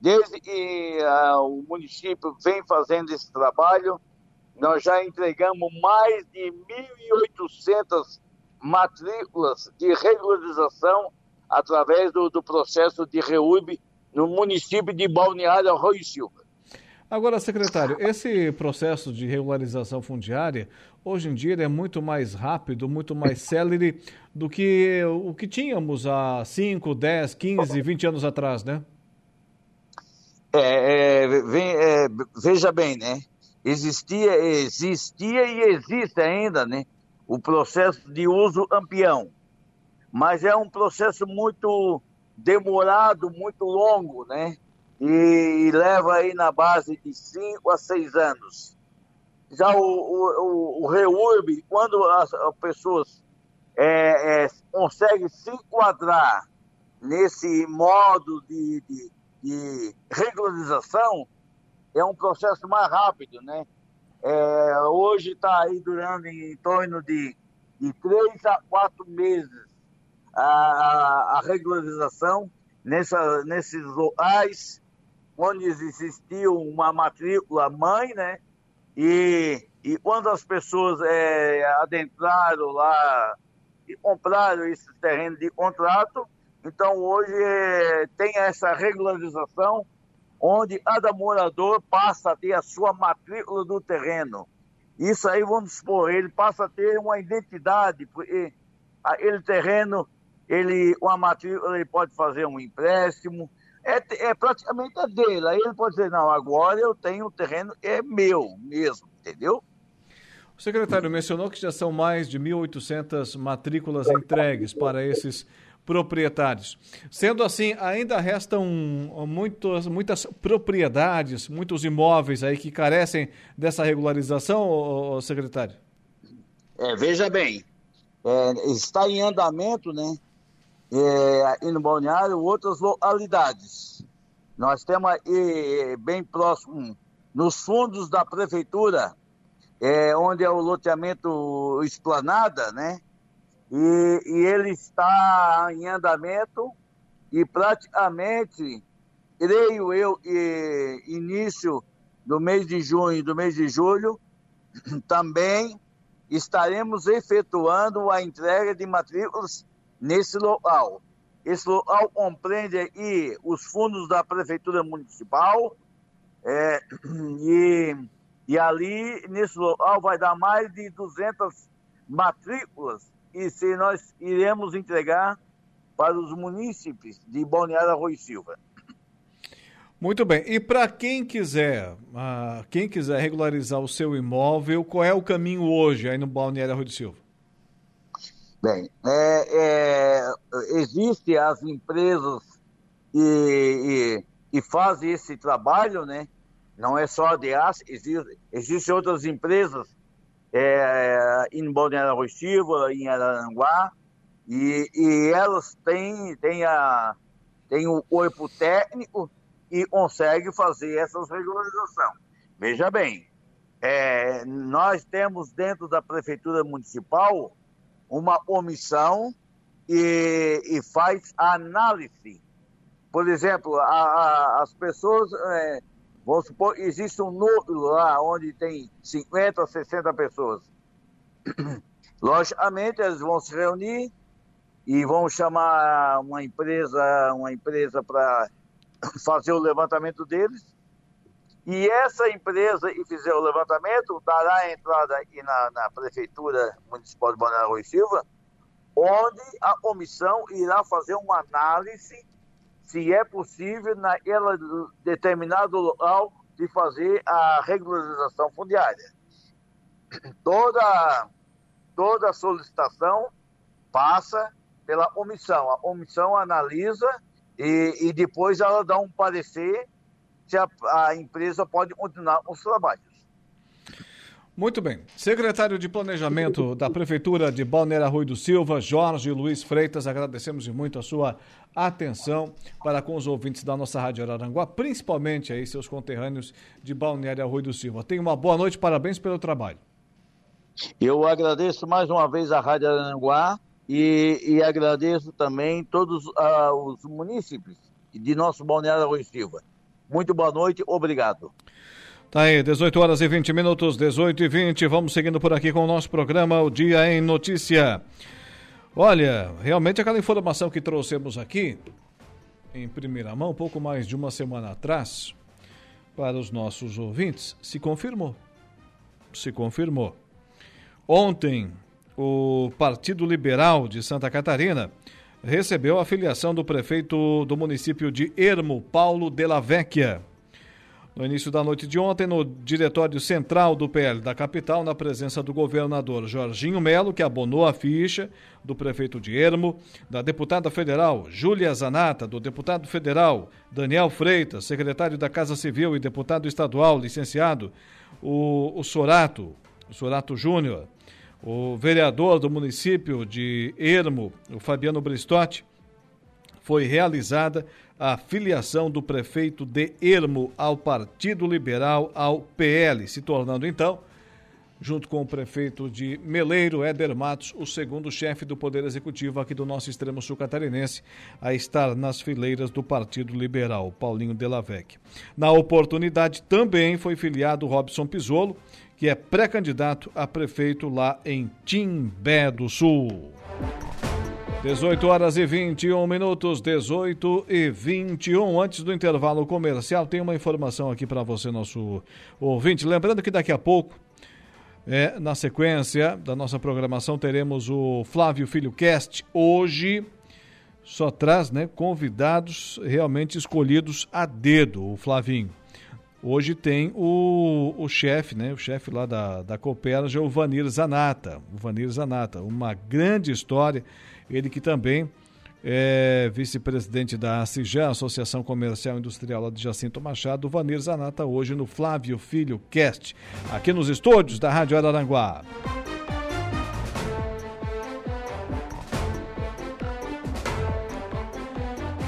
desde que uh, o município vem fazendo esse trabalho, nós já entregamos mais de 1.800 matrículas de regularização através do, do processo de REUB no município de Balneário Arroio Silva. Agora, secretário, esse processo de regularização fundiária, hoje em dia, é muito mais rápido, muito mais célere do que o que tínhamos há 5, 10, 15, 20 anos atrás, né? É, é, é, veja bem, né? Existia, existia e existe ainda, né? O processo de uso ampião. Mas é um processo muito demorado, muito longo, né? e leva aí na base de 5 a 6 anos. Já o, o, o, REURB, quando as, as pessoas é, é, conseguem se enquadrar nesse modo de, de, de, regularização, é um processo mais rápido, né? É, hoje está aí durando em, em torno de, de 3 a 4 meses a, a, regularização nessa, nesses locais onde existia uma matrícula mãe, né? E, e quando as pessoas é, adentraram lá e compraram esse terreno de contrato, então hoje é, tem essa regularização onde cada morador passa a ter a sua matrícula do terreno. Isso aí, vamos supor, ele passa a ter uma identidade, porque aquele terreno, ele, uma matrícula, ele pode fazer um empréstimo, é, é praticamente a dele. Aí ele pode dizer, não, agora eu tenho o terreno, é meu mesmo, entendeu? O secretário mencionou que já são mais de 1.800 matrículas entregues para esses proprietários. Sendo assim, ainda restam muitos, muitas propriedades, muitos imóveis aí que carecem dessa regularização, secretário? É, veja bem, é, está em andamento, né? É, no Balneário outras localidades. Nós temos aí, bem próximo, nos fundos da prefeitura, é, onde é o loteamento Esplanada, né? E, e ele está em andamento e praticamente, creio eu, e, início do mês de junho e do mês de julho, também estaremos efetuando a entrega de matrículas nesse local. Esse local compreende aí os fundos da Prefeitura Municipal é, e, e ali, nesse local, vai dar mais de 200 matrículas e se nós iremos entregar para os munícipes de Balneário Arroio Silva. Muito bem. E para quem quiser, uh, quem quiser regularizar o seu imóvel, qual é o caminho hoje aí no Balneário Arroio Silva? Bem, é, é, existe as empresas que, e, fazem esse trabalho, né? Não é só a DEAS, existe, existem outras empresas é, em Balneário em Araranguá, E, e elas têm, têm, a, têm o corpo técnico e conseguem fazer essas regularizações. Veja bem, é, nós temos dentro da Prefeitura Municipal uma omissão e, e faz análise. Por exemplo, a, a, as pessoas, é, vamos supor, existe um núcleo lá onde tem 50, 60 pessoas. Logicamente, eles vão se reunir e vão chamar uma empresa, uma empresa para fazer o levantamento deles. E essa empresa e fizer o levantamento dará a entrada aqui na, na Prefeitura Municipal de Balneário Rui Silva, onde a comissão irá fazer uma análise se é possível naquela determinado local de fazer a regularização fundiária. Toda, toda solicitação passa pela omissão. A omissão analisa e, e depois ela dá um parecer se a, a empresa pode continuar os trabalhos. Muito bem. Secretário de Planejamento da Prefeitura de Balneário Rui do Silva, Jorge Luiz Freitas, agradecemos muito a sua atenção para com os ouvintes da nossa Rádio Araranguá, principalmente aí seus conterrâneos de Balneário Rui do Silva. Tenha uma boa noite, parabéns pelo trabalho. Eu agradeço mais uma vez a Rádio Araranguá e, e agradeço também todos uh, os munícipes de nosso Balneário Rui Silva. Muito boa noite, obrigado. Tá aí, 18 horas e 20 minutos, 18 e 20. Vamos seguindo por aqui com o nosso programa O Dia em Notícia. Olha, realmente aquela informação que trouxemos aqui, em primeira mão, pouco mais de uma semana atrás, para os nossos ouvintes, se confirmou. Se confirmou. Ontem, o Partido Liberal de Santa Catarina recebeu a filiação do prefeito do município de Ermo, Paulo de la Vecchia. No início da noite de ontem, no diretório central do PL da capital, na presença do governador Jorginho Melo, que abonou a ficha do prefeito de Ermo, da deputada federal Júlia Zanata, do deputado federal Daniel Freitas, secretário da Casa Civil e deputado estadual, licenciado o, o Sorato, o Sorato Júnior, o vereador do município de Ermo, o Fabiano Bristotti, foi realizada a filiação do prefeito de Ermo ao Partido Liberal, ao PL, se tornando então, junto com o prefeito de Meleiro, Éder Matos, o segundo chefe do Poder Executivo aqui do nosso extremo sul catarinense, a estar nas fileiras do Partido Liberal, Paulinho Delavec. Na oportunidade também foi filiado Robson Pisolo, que é pré-candidato a prefeito lá em Timbé do Sul. 18 horas e 21 minutos, 18 e 21. Antes do intervalo comercial, tem uma informação aqui para você, nosso ouvinte. Lembrando que daqui a pouco, é, na sequência da nossa programação, teremos o Flávio Filho Cast. Hoje só traz né, convidados realmente escolhidos a dedo, o Flavinho. Hoje tem o, o chefe, né? O chefe lá da, da Copérgia, o Vanir Zanata. O Vanir Zanata, uma grande história. Ele que também é vice-presidente da ACIJAN, Associação Comercial Industrial de Jacinto Machado, o Vanir Zanata, hoje no Flávio Filho Cast, aqui nos estúdios da Rádio Araranguá.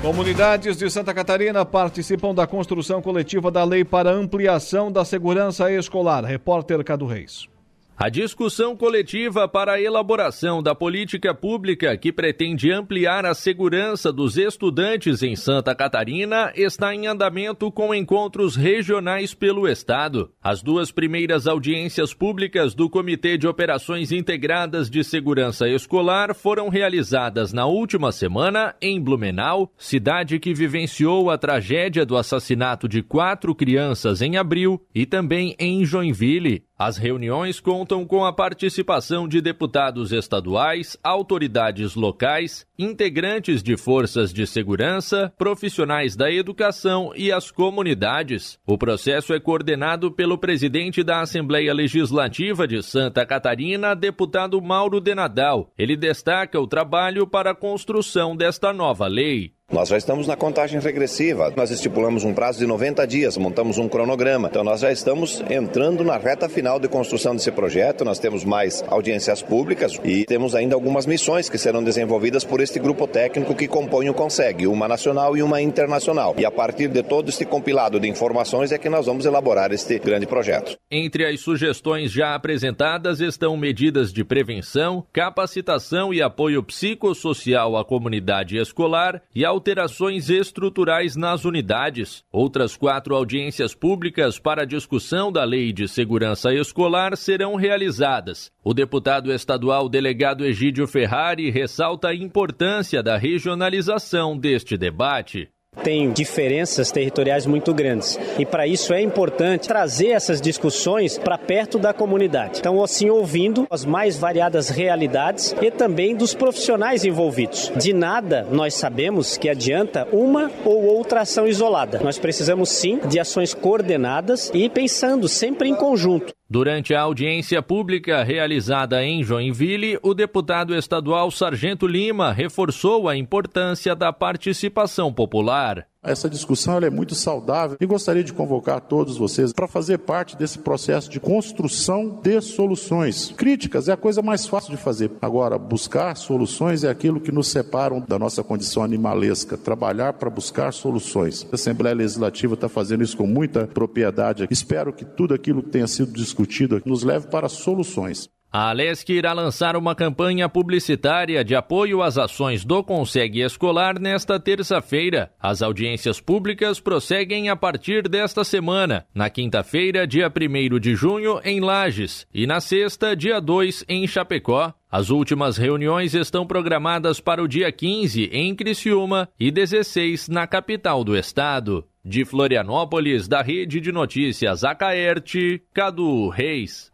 Comunidades de Santa Catarina participam da construção coletiva da lei para ampliação da segurança escolar. Repórter Cado Reis. A discussão coletiva para a elaboração da política pública que pretende ampliar a segurança dos estudantes em Santa Catarina está em andamento com encontros regionais pelo Estado. As duas primeiras audiências públicas do Comitê de Operações Integradas de Segurança Escolar foram realizadas na última semana em Blumenau, cidade que vivenciou a tragédia do assassinato de quatro crianças em abril, e também em Joinville. As reuniões contam com a participação de deputados estaduais, autoridades locais, integrantes de forças de segurança, profissionais da educação e as comunidades. O processo é coordenado pelo presidente da Assembleia Legislativa de Santa Catarina, deputado Mauro de Nadal. Ele destaca o trabalho para a construção desta nova lei Nós já estamos na contagem regressiva. Nós estipulamos um prazo de 90 dias, montamos um cronograma. Então nós já estamos entrando na reta final de construção desse projeto. Nós temos mais audiências públicas e temos ainda algumas missões que serão desenvolvidas por este grupo técnico que compõe o CONSEG, uma nacional e uma internacional. E a partir de todo este compilado de informações é que nós vamos elaborar este grande projeto. Entre as sugestões já apresentadas estão medidas de prevenção, capacitação e apoio psicossocial à comunidade escolar e alterações estruturais nas unidades. Outras quatro audiências públicas para discussão da Lei de Segurança Escolar serão realizadas. O deputado estadual delegado Egídio Ferrari ressalta a importância da regionalização deste debate tem diferenças territoriais muito grandes. E para isso é importante trazer essas discussões para perto da comunidade. Então, assim, ouvindo as mais variadas realidades e também dos profissionais envolvidos. De nada nós sabemos que adianta uma ou outra ação isolada. Nós precisamos sim de ações coordenadas e pensando sempre em conjunto. Durante a audiência pública realizada em Joinville, o deputado estadual Sargento Lima reforçou a importância da participação popular. Essa discussão é muito saudável e gostaria de convocar todos vocês para fazer parte desse processo de construção de soluções. Críticas é a coisa mais fácil de fazer. Agora, buscar soluções é aquilo que nos separa da nossa condição animalesca. Trabalhar para buscar soluções. A Assembleia Legislativa está fazendo isso com muita propriedade. Espero que tudo aquilo que tenha sido discutido nos leve para soluções. A Alesc irá lançar uma campanha publicitária de apoio às ações do Consegue Escolar nesta terça-feira. As audiências públicas prosseguem a partir desta semana, na quinta-feira, dia 1 de junho, em Lages, e na sexta, dia 2, em Chapecó. As últimas reuniões estão programadas para o dia 15 em Criciúma e 16 na capital do estado. De Florianópolis, da Rede de Notícias Acaerte, Cadu Reis.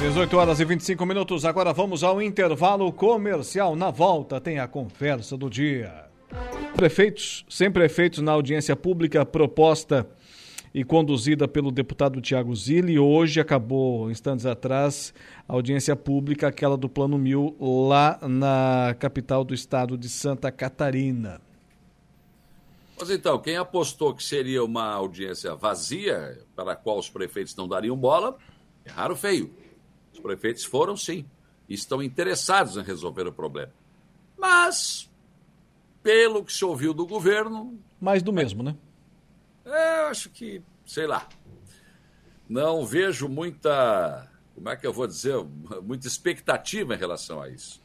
18 horas e 25 minutos. Agora vamos ao intervalo comercial. Na volta tem a conversa do dia. Prefeitos, sem prefeitos na audiência pública proposta e conduzida pelo deputado Tiago Zilli. Hoje acabou, instantes atrás, a audiência pública, aquela do Plano Mil, lá na capital do estado de Santa Catarina. Mas então, quem apostou que seria uma audiência vazia, para a qual os prefeitos não dariam bola, erraram feio. Os prefeitos foram, sim, estão interessados em resolver o problema. Mas, pelo que se ouviu do governo. Mais do mesmo, né? É, eu acho que, sei lá. Não vejo muita. Como é que eu vou dizer? Muita expectativa em relação a isso.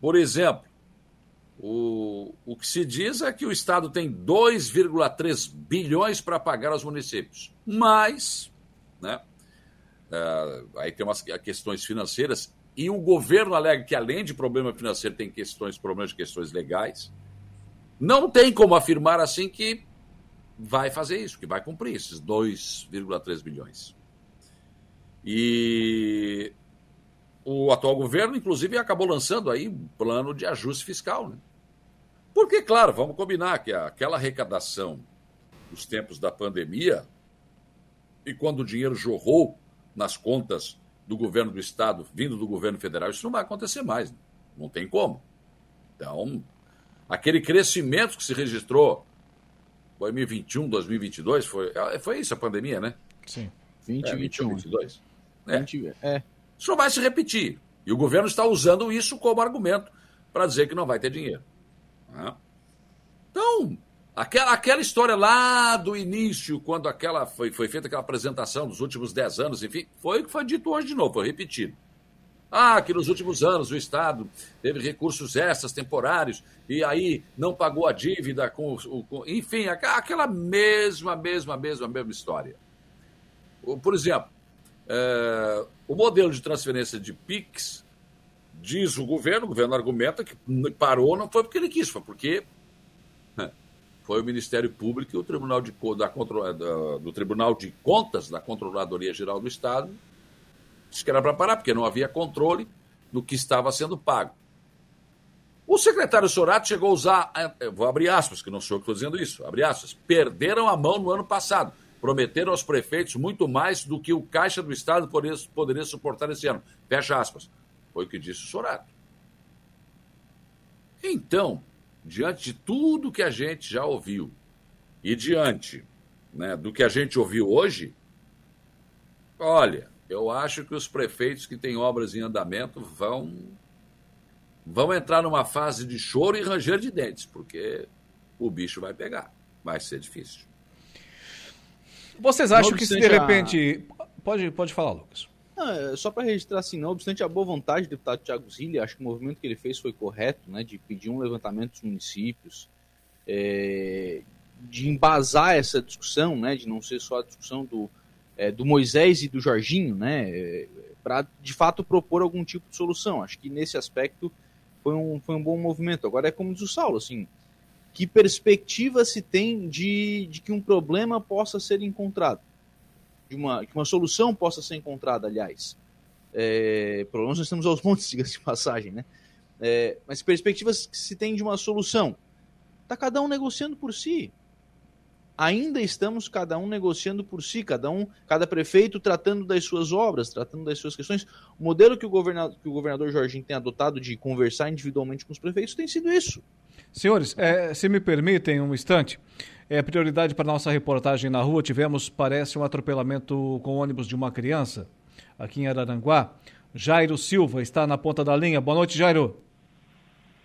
Por exemplo, o, o que se diz é que o Estado tem 2,3 bilhões para pagar aos municípios. Mas, né, Uh, aí tem umas questões financeiras. E o governo alega que, além de problema financeiro, tem questões, problemas de questões legais. Não tem como afirmar assim que vai fazer isso, que vai cumprir esses 2,3 bilhões. E o atual governo, inclusive, acabou lançando aí um plano de ajuste fiscal. Né? Porque, claro, vamos combinar que aquela arrecadação dos tempos da pandemia e quando o dinheiro jorrou nas contas do governo do estado, vindo do governo federal, isso não vai acontecer mais. Não tem como. Então, aquele crescimento que se registrou 2021, 2022, foi, é, foi isso a pandemia, né? Sim. 20, é, 21. 22. É. 20, é. Isso não vai se repetir. E o governo está usando isso como argumento para dizer que não vai ter dinheiro. Né? Então, Aquela, aquela história lá do início, quando aquela foi, foi feita aquela apresentação dos últimos 10 anos, enfim, foi o que foi dito hoje de novo, foi repetido. Ah, que nos últimos anos o Estado teve recursos extras temporários e aí não pagou a dívida com, com enfim, aquela mesma, mesma, mesma, mesma história. Por exemplo, é, o modelo de transferência de PIX, diz o governo, o governo argumenta que parou não foi porque ele quis, foi porque foi o Ministério Público e o Tribunal de, da, da, do Tribunal de Contas da Controladoria Geral do Estado disse que era para parar, porque não havia controle do que estava sendo pago. O secretário Sorato chegou a usar, é, vou abrir aspas, que não sou eu que estou dizendo isso, abre aspas, perderam a mão no ano passado. Prometeram aos prefeitos muito mais do que o Caixa do Estado poderia, poderia suportar esse ano. Fecha aspas. Foi o que disse o Sorato. Então, diante de tudo que a gente já ouviu e diante né, do que a gente ouviu hoje, olha, eu acho que os prefeitos que têm obras em andamento vão vão entrar numa fase de choro e ranger de dentes, porque o bicho vai pegar. Vai ser difícil. Vocês acham que se de repente. A... Pode, pode falar, Lucas. Não, é só para registrar assim, não obstante a boa vontade do deputado Tiago Zilli, acho que o movimento que ele fez foi correto, né, de pedir um levantamento dos municípios, é, de embasar essa discussão, né, de não ser só a discussão do, é, do Moisés e do Jorginho, né, é, para de fato propor algum tipo de solução. Acho que nesse aspecto foi um, foi um bom movimento. Agora é como diz o Saulo, assim, que perspectiva se tem de, de que um problema possa ser encontrado? De uma, que uma solução possa ser encontrada, aliás. É, problemas nós temos aos montes, diga-se de passagem, né? É, mas perspectivas que se tem de uma solução. Está cada um negociando por si. Ainda estamos cada um negociando por si, cada um, cada prefeito tratando das suas obras, tratando das suas questões. O modelo que o governador, que o governador Jorginho tem adotado de conversar individualmente com os prefeitos tem sido isso. Senhores, é, se me permitem um instante, é prioridade para nossa reportagem na rua. Tivemos, parece, um atropelamento com ônibus de uma criança aqui em Araranguá. Jairo Silva está na ponta da linha. Boa noite, Jairo.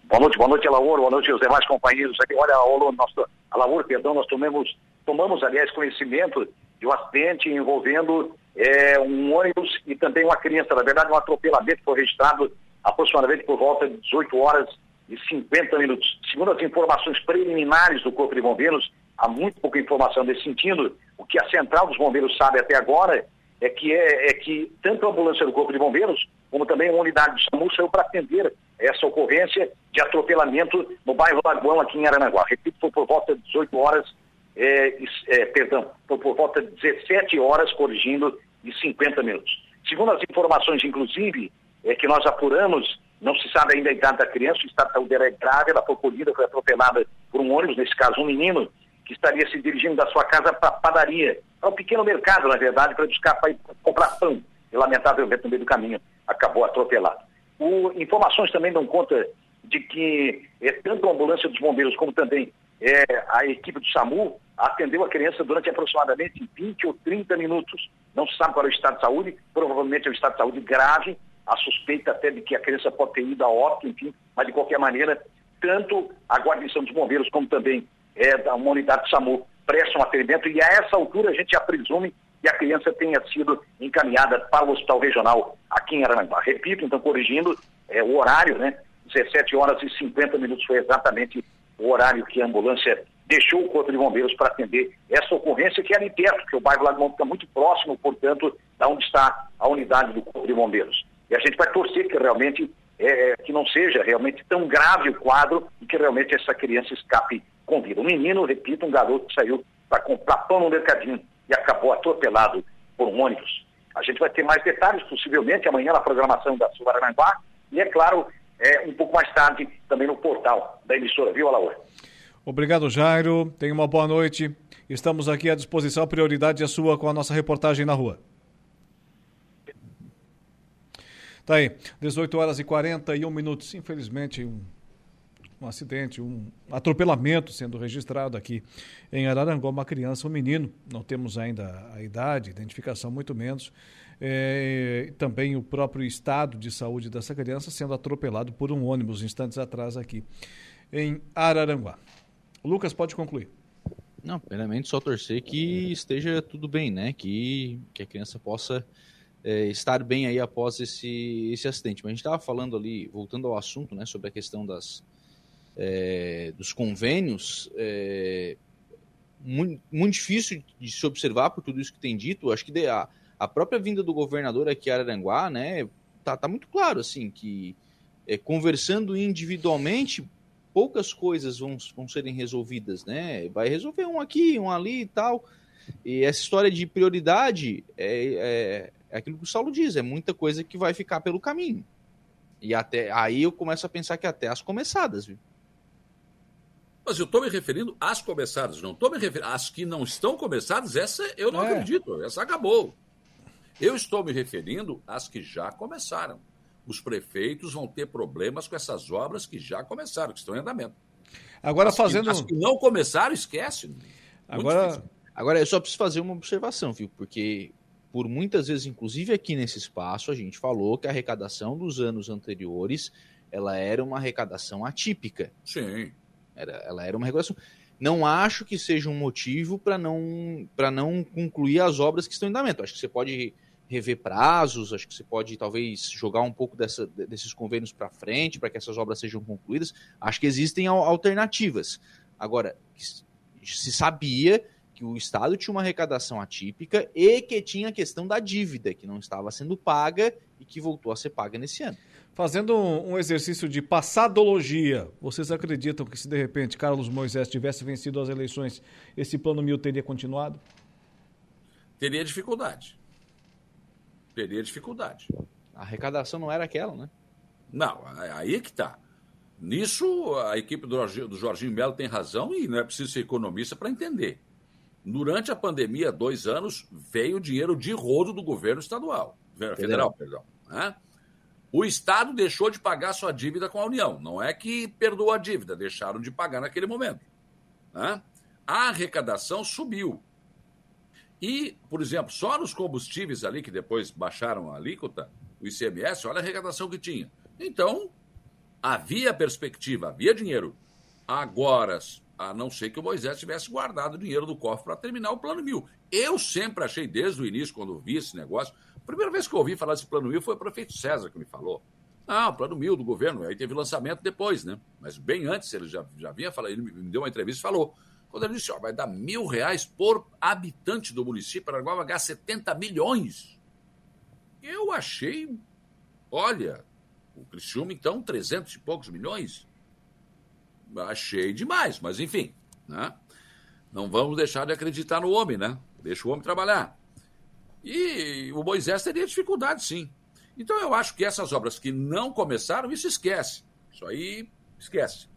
Boa noite, boa noite, Alaor, boa noite aos demais companheiros aqui. Olha, nosso, Alaor, perdão, nós tomamos, tomamos, aliás, conhecimento de um acidente envolvendo é, um ônibus e também uma criança. Na verdade, um atropelamento foi registrado aproximadamente por volta de 18 horas e 50 minutos. Segundo as informações preliminares do Corpo de Bombeiros, há muito pouca informação nesse sentido. O que a Central dos Bombeiros sabe até agora é que, é, é que tanto a ambulância do Corpo de Bombeiros, como também a unidade de SAMU saiu para atender essa ocorrência de atropelamento no bairro Lagoão, aqui em Aranaguá. Repito, foi por volta de 18 horas, é, é, perdão, foi por volta de 17 horas, corrigindo, e 50 minutos. Segundo as informações, inclusive, é que nós apuramos não se sabe ainda a idade da criança, o estado de saúde é grave, ela foi colhida, foi atropelada por um ônibus, nesse caso um menino, que estaria se dirigindo da sua casa para a padaria, para um pequeno mercado, na verdade, para buscar para comprar pão. E, lamentavelmente, no meio do caminho, acabou atropelado. O, informações também dão conta de que é, tanto a ambulância dos bombeiros como também é, a equipe do SAMU atendeu a criança durante aproximadamente 20 ou 30 minutos. Não se sabe qual é o estado de saúde, provavelmente é um estado de saúde grave, a suspeita até de que a criança pode ter ido a óbito, enfim, mas de qualquer maneira, tanto a guarnição dos bombeiros como também é, da unidade de SAMU prestam atendimento e a essa altura a gente já presume que a criança tenha sido encaminhada para o hospital regional aqui em Aranguá. Repito, então, corrigindo é, o horário, né? 17 horas e 50 minutos foi exatamente o horário que a ambulância deixou o Corpo de Bombeiros para atender essa ocorrência que é ali perto, que o bairro Lagoão fica muito próximo, portanto, da onde está a unidade do Corpo de Bombeiros. E a gente vai torcer que realmente é, é, que não seja realmente tão grave o quadro e que realmente essa criança escape com vida. Um menino, repito, um garoto que saiu para comprar pão no mercadinho e acabou atropelado por um ônibus. A gente vai ter mais detalhes, possivelmente, amanhã na programação da Subaranguá e, é claro, é, um pouco mais tarde também no portal da emissora, viu, Alaor? Obrigado, Jairo. Tenha uma boa noite. Estamos aqui à disposição. Prioridade é sua com a nossa reportagem na rua. Tá aí, 18 horas e 41 minutos. Infelizmente, um, um acidente, um atropelamento sendo registrado aqui em Araranguá. Uma criança, um menino, não temos ainda a idade, identificação, muito menos. É, também o próprio estado de saúde dessa criança sendo atropelado por um ônibus instantes atrás aqui em Araranguá. Lucas, pode concluir. Não, primeiramente só torcer que esteja tudo bem, né? Que, que a criança possa é, estar bem aí após esse, esse acidente. Mas a gente estava falando ali, voltando ao assunto, né, sobre a questão das, é, dos convênios, é, muito, muito, difícil de se observar por tudo isso que tem dito. Acho que a, a própria vinda do governador aqui a Araranguá, né, tá, tá muito claro, assim, que é, conversando individualmente, poucas coisas vão, vão serem resolvidas, né? Vai resolver um aqui, um ali e tal. E essa história de prioridade é, é aquilo que o Saulo diz, é muita coisa que vai ficar pelo caminho. E até aí eu começo a pensar que até as começadas, viu? Mas eu estou me referindo às começadas, não estou me referindo às que não estão começadas, essa eu não é. acredito, essa acabou. Eu estou me referindo às que já começaram. Os prefeitos vão ter problemas com essas obras que já começaram, que estão em andamento. Agora as fazendo. Que, as que não começaram, esquece. Agora. difícil. Agora, eu só preciso fazer uma observação, viu? Porque por muitas vezes, inclusive aqui nesse espaço, a gente falou que a arrecadação dos anos anteriores ela era uma arrecadação atípica. Sim. Era, ela era uma arrecadação. Não acho que seja um motivo para não, não concluir as obras que estão em andamento. Acho que você pode rever prazos, acho que você pode talvez jogar um pouco dessa, desses convênios para frente para que essas obras sejam concluídas. Acho que existem al- alternativas. Agora, se sabia que o Estado tinha uma arrecadação atípica e que tinha a questão da dívida, que não estava sendo paga e que voltou a ser paga nesse ano. Fazendo um exercício de passadologia, vocês acreditam que se de repente Carlos Moisés tivesse vencido as eleições, esse plano mil teria continuado? Teria dificuldade. Teria dificuldade. A arrecadação não era aquela, né? Não, aí é que tá. Nisso, a equipe do Jorginho, do Jorginho Melo tem razão e não é preciso ser economista para entender. Durante a pandemia, dois anos, veio dinheiro de rodo do governo estadual, federal, Federal. perdão. né? O Estado deixou de pagar sua dívida com a União. Não é que perdoou a dívida, deixaram de pagar naquele momento. né? A arrecadação subiu. E, por exemplo, só nos combustíveis ali, que depois baixaram a alíquota, o ICMS, olha a arrecadação que tinha. Então, havia perspectiva, havia dinheiro. Agora, a não ser que o Moisés tivesse guardado dinheiro do cofre para terminar o plano mil. Eu sempre achei, desde o início, quando vi esse negócio, a primeira vez que eu ouvi falar desse plano mil foi o prefeito César que me falou. Ah, o plano mil do governo. Aí teve lançamento depois, né? Mas bem antes, ele já, já vinha falando, ele me deu uma entrevista e falou. Quando ele disse, ó, vai dar mil reais por habitante do município, Aranaguá vai ganhar 70 milhões. Eu achei, olha, o Criciúma, então, 300 e poucos milhões. Achei demais, mas enfim, né? Não vamos deixar de acreditar no homem, né? Deixa o homem trabalhar. E o Moisés teria dificuldade, sim. Então eu acho que essas obras que não começaram, isso esquece. Isso aí esquece.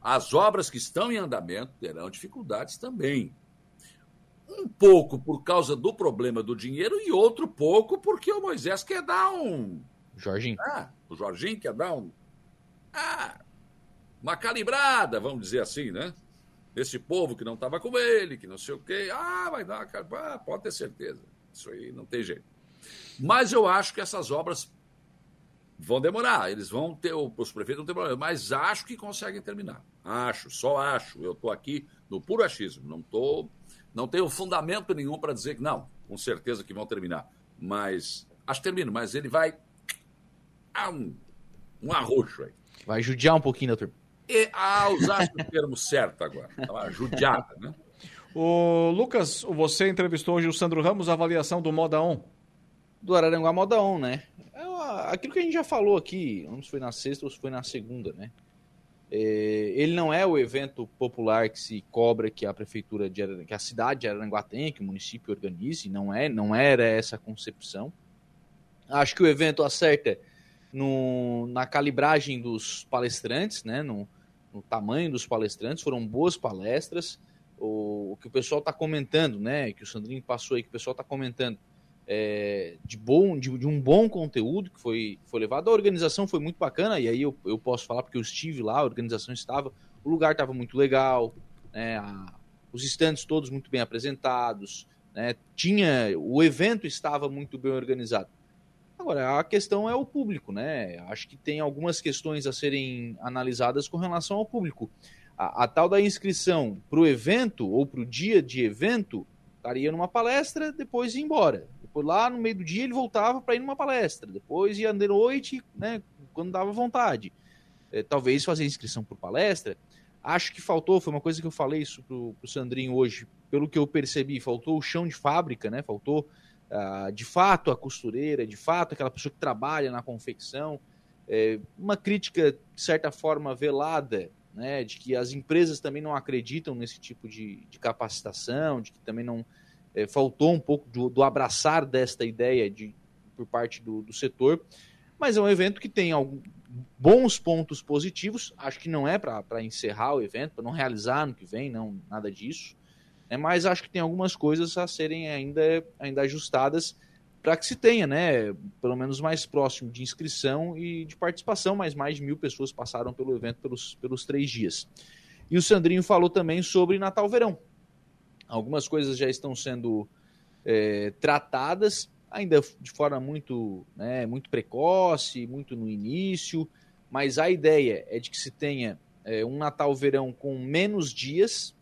As obras que estão em andamento terão dificuldades também. Um pouco por causa do problema do dinheiro e outro pouco porque o Moisés quer dar um. Jorginho. Ah, o Jorginho quer dar um. Ah, uma calibrada, vamos dizer assim, né? Esse povo que não estava com ele, que não sei o quê. Ah, vai dar. Ah, pode ter certeza. Isso aí não tem jeito. Mas eu acho que essas obras vão demorar. Eles vão ter, os prefeitos vão ter problema, mas acho que conseguem terminar. Acho, só acho. Eu estou aqui no puro achismo. Não tô, não tenho fundamento nenhum para dizer que não, com certeza que vão terminar. Mas acho que termina, mas ele vai. Ah, um, um arroxo aí. Vai judiar um pouquinho da turma. E, ah, usaste o termo certo agora. Tava judiada, né? O Lucas, você entrevistou hoje o Sandro Ramos, a avaliação do Moda On. Do Araranguá Moda On, né? É uma- aquilo que a gente já falou aqui, não sei se foi na sexta ou se foi na segunda, né? É, ele não é o evento popular que se cobra que a prefeitura de Araranguá, que a cidade de Araranguá tem, que o município organize, não é, não era essa a concepção. Acho que o evento acerta no, na calibragem dos palestrantes, né? No, no tamanho dos palestrantes, foram boas palestras. O, o que o pessoal está comentando, né? Que o Sandrinho passou aí, que o pessoal está comentando é, de, bom, de, de um bom conteúdo que foi, foi levado. A organização foi muito bacana, e aí eu, eu posso falar porque eu estive lá, a organização estava, o lugar estava muito legal, né, a- os estandes todos muito bem apresentados, né, tinha, o evento estava muito bem organizado. Agora, a questão é o público, né? Acho que tem algumas questões a serem analisadas com relação ao público. A, a tal da inscrição para o evento ou para o dia de evento estaria numa palestra, depois ia embora. Depois lá no meio do dia ele voltava para ir numa palestra, depois ia de noite, né, quando dava vontade. É, talvez fazer inscrição por palestra. Acho que faltou, foi uma coisa que eu falei isso pro, pro Sandrinho hoje, pelo que eu percebi, faltou o chão de fábrica, né? Faltou ah, de fato a costureira, de fato aquela pessoa que trabalha na confecção. É, uma crítica, de certa forma, velada, né, de que as empresas também não acreditam nesse tipo de, de capacitação, de que também não é, faltou um pouco do, do abraçar desta ideia de, por parte do, do setor. Mas é um evento que tem algum, bons pontos positivos. Acho que não é para encerrar o evento, para não realizar ano que vem, não nada disso. É, mas acho que tem algumas coisas a serem ainda, ainda ajustadas para que se tenha, né, pelo menos mais próximo de inscrição e de participação, mas mais de mil pessoas passaram pelo evento pelos, pelos três dias. E o Sandrinho falou também sobre Natal-Verão. Algumas coisas já estão sendo é, tratadas, ainda de forma muito, né, muito precoce, muito no início, mas a ideia é de que se tenha é, um Natal-Verão com menos dias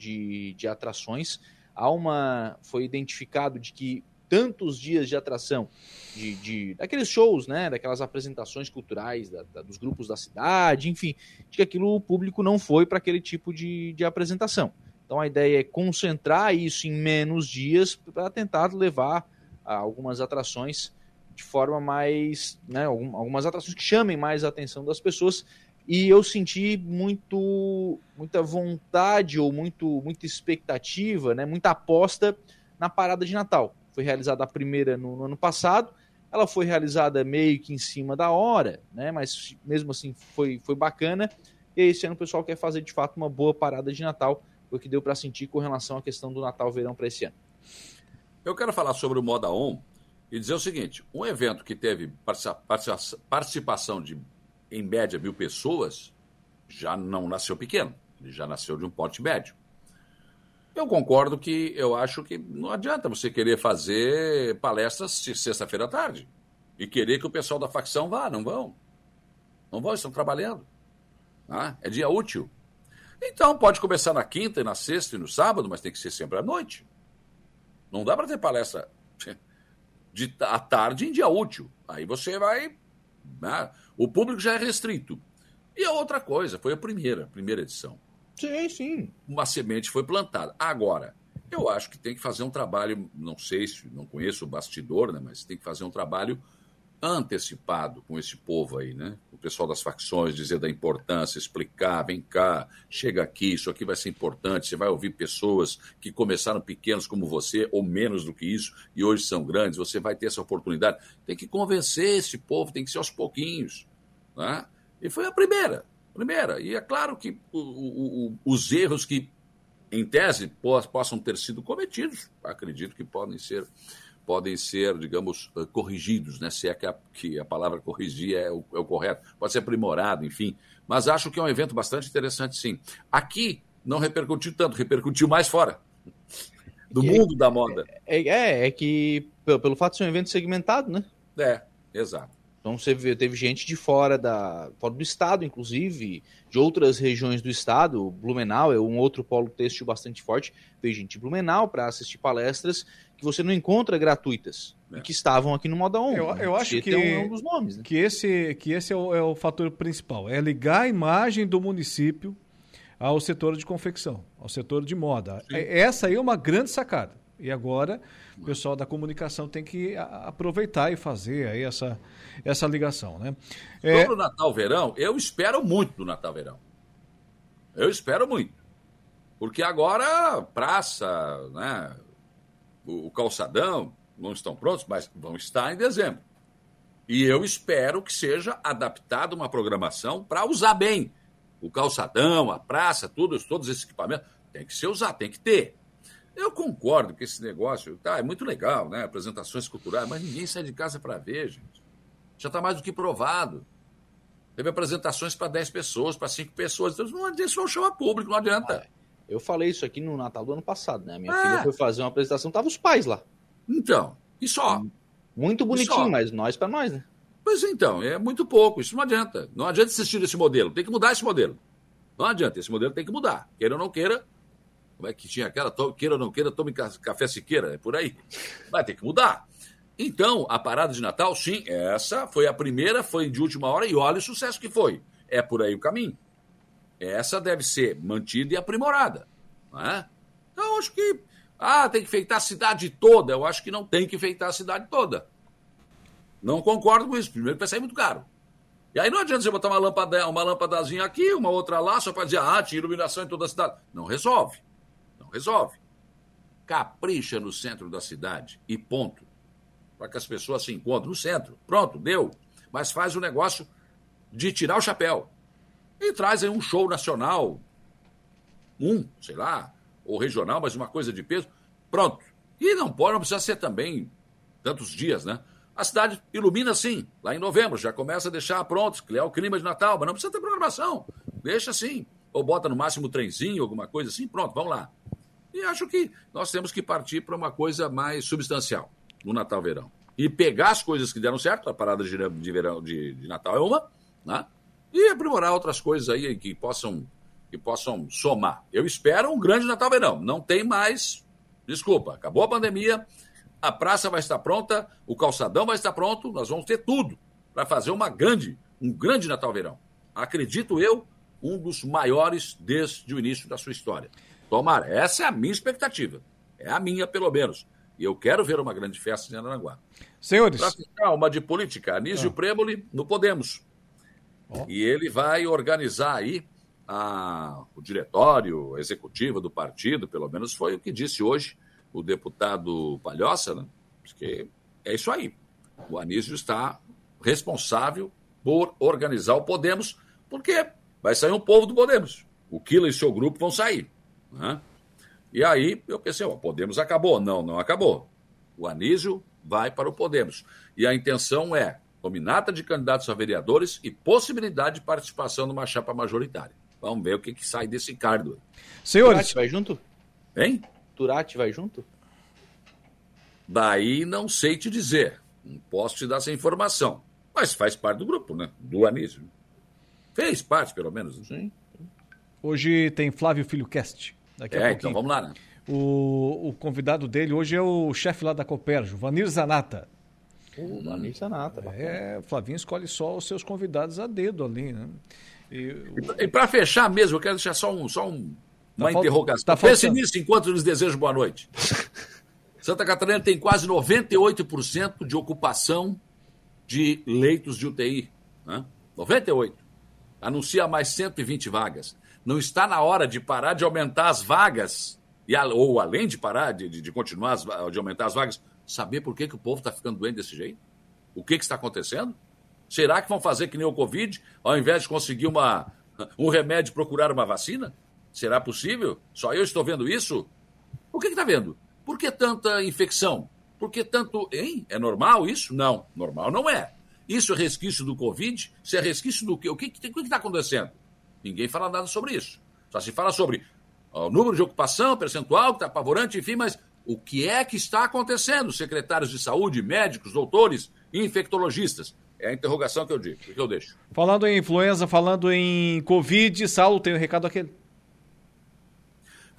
de, de atrações. Há uma. Foi identificado de que tantos dias de atração, de, de daqueles shows, né, daquelas apresentações culturais da, da, dos grupos da cidade, enfim, de que aquilo o público não foi para aquele tipo de, de apresentação. Então a ideia é concentrar isso em menos dias para tentar levar algumas atrações de forma mais, né, algumas atrações que chamem mais a atenção das pessoas e eu senti muito muita vontade ou muito muita expectativa, né, muita aposta na parada de Natal. Foi realizada a primeira no, no ano passado, ela foi realizada meio que em cima da hora, né, mas mesmo assim foi, foi bacana. E esse ano o pessoal quer fazer de fato uma boa parada de Natal o que deu para sentir com relação à questão do Natal-Verão para esse ano. Eu quero falar sobre o Moda On e dizer o seguinte: um evento que teve participação de, em média, mil pessoas, já não nasceu pequeno, ele já nasceu de um porte médio. Eu concordo que eu acho que não adianta você querer fazer palestras sexta-feira à tarde e querer que o pessoal da facção vá, não vão. Não vão, estão trabalhando. Ah, é dia útil. Então pode começar na quinta e na sexta e no sábado, mas tem que ser sempre à noite. Não dá para ter palestra de à tarde em dia útil. Aí você vai. Né? O público já é restrito. E a outra coisa, foi a primeira, primeira edição. Sim, sim. Uma semente foi plantada. Agora, eu acho que tem que fazer um trabalho, não sei se, não conheço o bastidor, né, mas tem que fazer um trabalho antecipado com esse povo aí, né? O pessoal das facções dizer da importância, explicar, vem cá, chega aqui, isso aqui vai ser importante. Você vai ouvir pessoas que começaram pequenos como você, ou menos do que isso, e hoje são grandes. Você vai ter essa oportunidade. Tem que convencer esse povo, tem que ser aos pouquinhos. Né? E foi a primeira, primeira. E é claro que o, o, o, os erros que, em tese, possam ter sido cometidos, acredito que podem ser podem ser, digamos, eh, corrigidos, né? se é que a, que a palavra corrigir é o, é o correto, pode ser aprimorado, enfim. Mas acho que é um evento bastante interessante, sim. Aqui não repercutiu tanto, repercutiu mais fora do mundo da moda. É, é, é que pelo, pelo fato de ser um evento segmentado, né? É, exato. Então você vê, teve gente de fora da fora do estado, inclusive, de outras regiões do estado. Blumenau é um outro polo têxtil bastante forte. Veio gente de Blumenau para assistir palestras que você não encontra gratuitas é. e que estavam aqui no Moda On. Eu, eu acho que, é um dos nomes, né? que esse, que esse é o, é o fator principal. É ligar a imagem do município ao setor de confecção, ao setor de moda. Sim. É, essa aí é uma grande sacada. E agora o pessoal da comunicação tem que aproveitar e fazer aí essa, essa ligação, né? É... Sobre o Natal Verão, eu espero muito do Natal Verão. Eu espero muito. Porque agora praça, né, o, calçadão não estão prontos, mas vão estar em dezembro. E eu espero que seja adaptada uma programação para usar bem. O calçadão, a praça, tudo, todos esses equipamentos, tem que ser usado, tem que ter. Eu concordo que esse negócio tá, é muito legal, né? Apresentações culturais, mas ninguém sai de casa para ver, gente. Já está mais do que provado. Teve apresentações para 10 pessoas, para 5 pessoas. Então, não adianta, isso não chama público, não adianta. Eu falei isso aqui no Natal do ano passado, né? Minha é. filha foi fazer uma apresentação, tava os pais lá. Então, e só? Muito bonitinho, mas nós para nós, né? Pois então, é muito pouco, isso não adianta. Não adianta insistir nesse modelo, tem que mudar esse modelo. Não adianta, esse modelo tem que mudar. Queira ou não queira, como é que tinha aquela, queira ou não queira, tome café se queira, é por aí. Vai ter que mudar. Então, a parada de Natal, sim, essa foi a primeira, foi de última hora, e olha o sucesso que foi. É por aí o caminho. Essa deve ser mantida e aprimorada. Não é? Então, acho que. Ah, tem que feitar a cidade toda. Eu acho que não tem que feitar a cidade toda. Não concordo com isso. Primeiro, vai sair muito caro. E aí não adianta você botar uma, lâmpada, uma lâmpadazinha aqui, uma outra lá, só para dizer, ah, tinha iluminação em toda a cidade. Não resolve. Não resolve. Capricha no centro da cidade e ponto. Para que as pessoas se encontrem no centro. Pronto, deu. Mas faz o negócio de tirar o chapéu e trazem um show nacional, um, sei lá, ou regional, mas uma coisa de peso. Pronto. E não pode, não precisa ser também tantos dias, né? A cidade ilumina sim, lá em novembro, já começa a deixar pronto, criar o clima de Natal, mas não precisa ter programação. Deixa assim. ou bota no máximo um trenzinho, alguma coisa assim, pronto, vamos lá. E acho que nós temos que partir para uma coisa mais substancial no Natal Verão. E pegar as coisas que deram certo, a parada de verão de, de Natal é uma, né? E aprimorar outras coisas aí que possam, que possam somar. Eu espero um grande Natal Verão. Não tem mais. Desculpa, acabou a pandemia, a praça vai estar pronta, o calçadão vai estar pronto, nós vamos ter tudo para fazer uma grande, um grande Natal Verão. Acredito eu, um dos maiores desde o início da sua história. Tomara, essa é a minha expectativa. É a minha, pelo menos. E eu quero ver uma grande festa em Aranaguá. Senhores. Para ficar uma de política, Anísio ah. Premoli no Podemos. E ele vai organizar aí a, o diretório executivo do partido, pelo menos foi o que disse hoje o deputado Palhoça, né? Porque é isso aí. O Anísio está responsável por organizar o Podemos, porque vai sair um povo do Podemos. O Kila e seu grupo vão sair. Né? E aí eu pensei, o Podemos acabou. Não, não acabou. O Anísio vai para o Podemos. E a intenção é nominata de candidatos a vereadores e possibilidade de participação numa chapa majoritária. Vamos ver o que, que sai desse cardo. Senhores. Turati vai junto? Hein? Turati vai junto? Daí não sei te dizer. Não posso te dar essa informação. Mas faz parte do grupo, né? Do Anísio. Fez parte, pelo menos. Sim. Hoje tem Flávio Filho Cast. Daqui a é, então vamos lá, né? O, o convidado dele hoje é o chefe lá da Coperjo, Vanir Zanata. O Vanir Zanata. É, o Flavinho escolhe só os seus convidados a dedo ali, né? E, e para fechar mesmo, eu quero deixar só, um, só um, tá uma interrogação. Tá Pense nisso enquanto lhes desejo boa noite. Santa Catarina tem quase 98% de ocupação de leitos de UTI. Né? 98. Anuncia mais 120 vagas. Não está na hora de parar de aumentar as vagas, e, ou além de parar de, de, de continuar as, de aumentar as vagas, saber por que, que o povo está ficando doente desse jeito? O que, que está acontecendo? Será que vão fazer que nem o Covid, ao invés de conseguir uma, um remédio, procurar uma vacina? Será possível? Só eu estou vendo isso? O que está vendo? Por que tanta infecção? Por que tanto. Hein? É normal isso? Não, normal não é. Isso é resquício do Covid? Isso é resquício do quê? O que está acontecendo? Ninguém fala nada sobre isso. Só se fala sobre o número de ocupação, percentual, que está apavorante, enfim, mas o que é que está acontecendo? Secretários de saúde, médicos, doutores, infectologistas. É a interrogação que eu digo, que eu deixo. Falando em influenza, falando em Covid, Saulo, tem um recado aquele.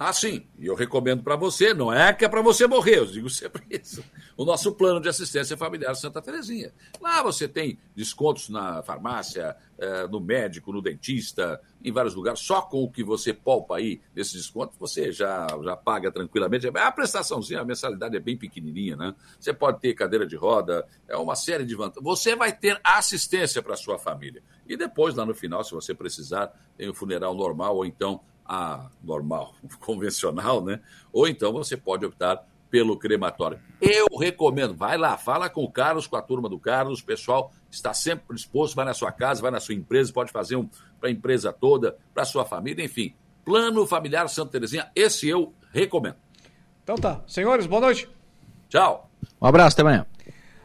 Ah, sim, e eu recomendo para você, não é que é para você morrer, eu digo sempre isso. O nosso plano de assistência familiar Santa Terezinha. Lá você tem descontos na farmácia, eh, no médico, no dentista, em vários lugares, só com o que você poupa aí desses descontos, você já, já paga tranquilamente. A prestaçãozinha, a mensalidade é bem pequenininha, né? Você pode ter cadeira de roda, é uma série de vantagens. Você vai ter assistência para sua família. E depois, lá no final, se você precisar, tem o funeral normal ou então a normal, convencional, né? Ou então você pode optar pelo crematório. Eu recomendo, vai lá, fala com o Carlos, com a turma do Carlos, o pessoal está sempre disposto, vai na sua casa, vai na sua empresa, pode fazer um para a empresa toda, para a sua família, enfim. Plano Familiar Santa Terezinha, esse eu recomendo. Então tá. Senhores, boa noite. Tchau. Um abraço, até amanhã.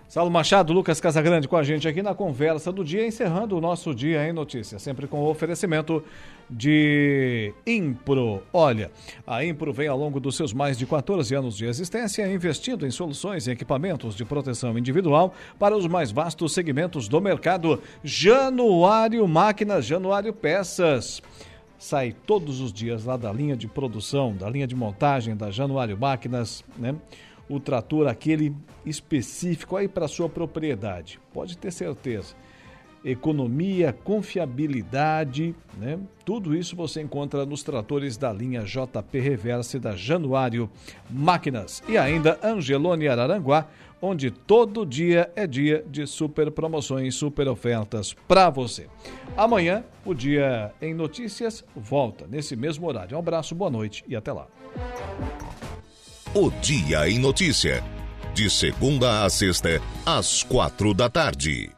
Saulo Machado, Lucas Casagrande com a gente aqui na conversa do dia, encerrando o nosso dia em notícias, sempre com o oferecimento de Impro. Olha, a Impro vem ao longo dos seus mais de 14 anos de existência investindo em soluções e equipamentos de proteção individual para os mais vastos segmentos do mercado. Januário Máquinas, Januário Peças sai todos os dias lá da linha de produção, da linha de montagem da Januário Máquinas, né? o trator aquele específico aí para sua propriedade. Pode ter certeza. Economia, confiabilidade, né? Tudo isso você encontra nos tratores da linha JP Reverse da Januário Máquinas e ainda Angelone Araranguá, onde todo dia é dia de super promoções, super ofertas para você. Amanhã, o Dia em Notícias volta nesse mesmo horário. Um abraço, boa noite e até lá. O Dia em Notícia. De segunda a sexta, às quatro da tarde.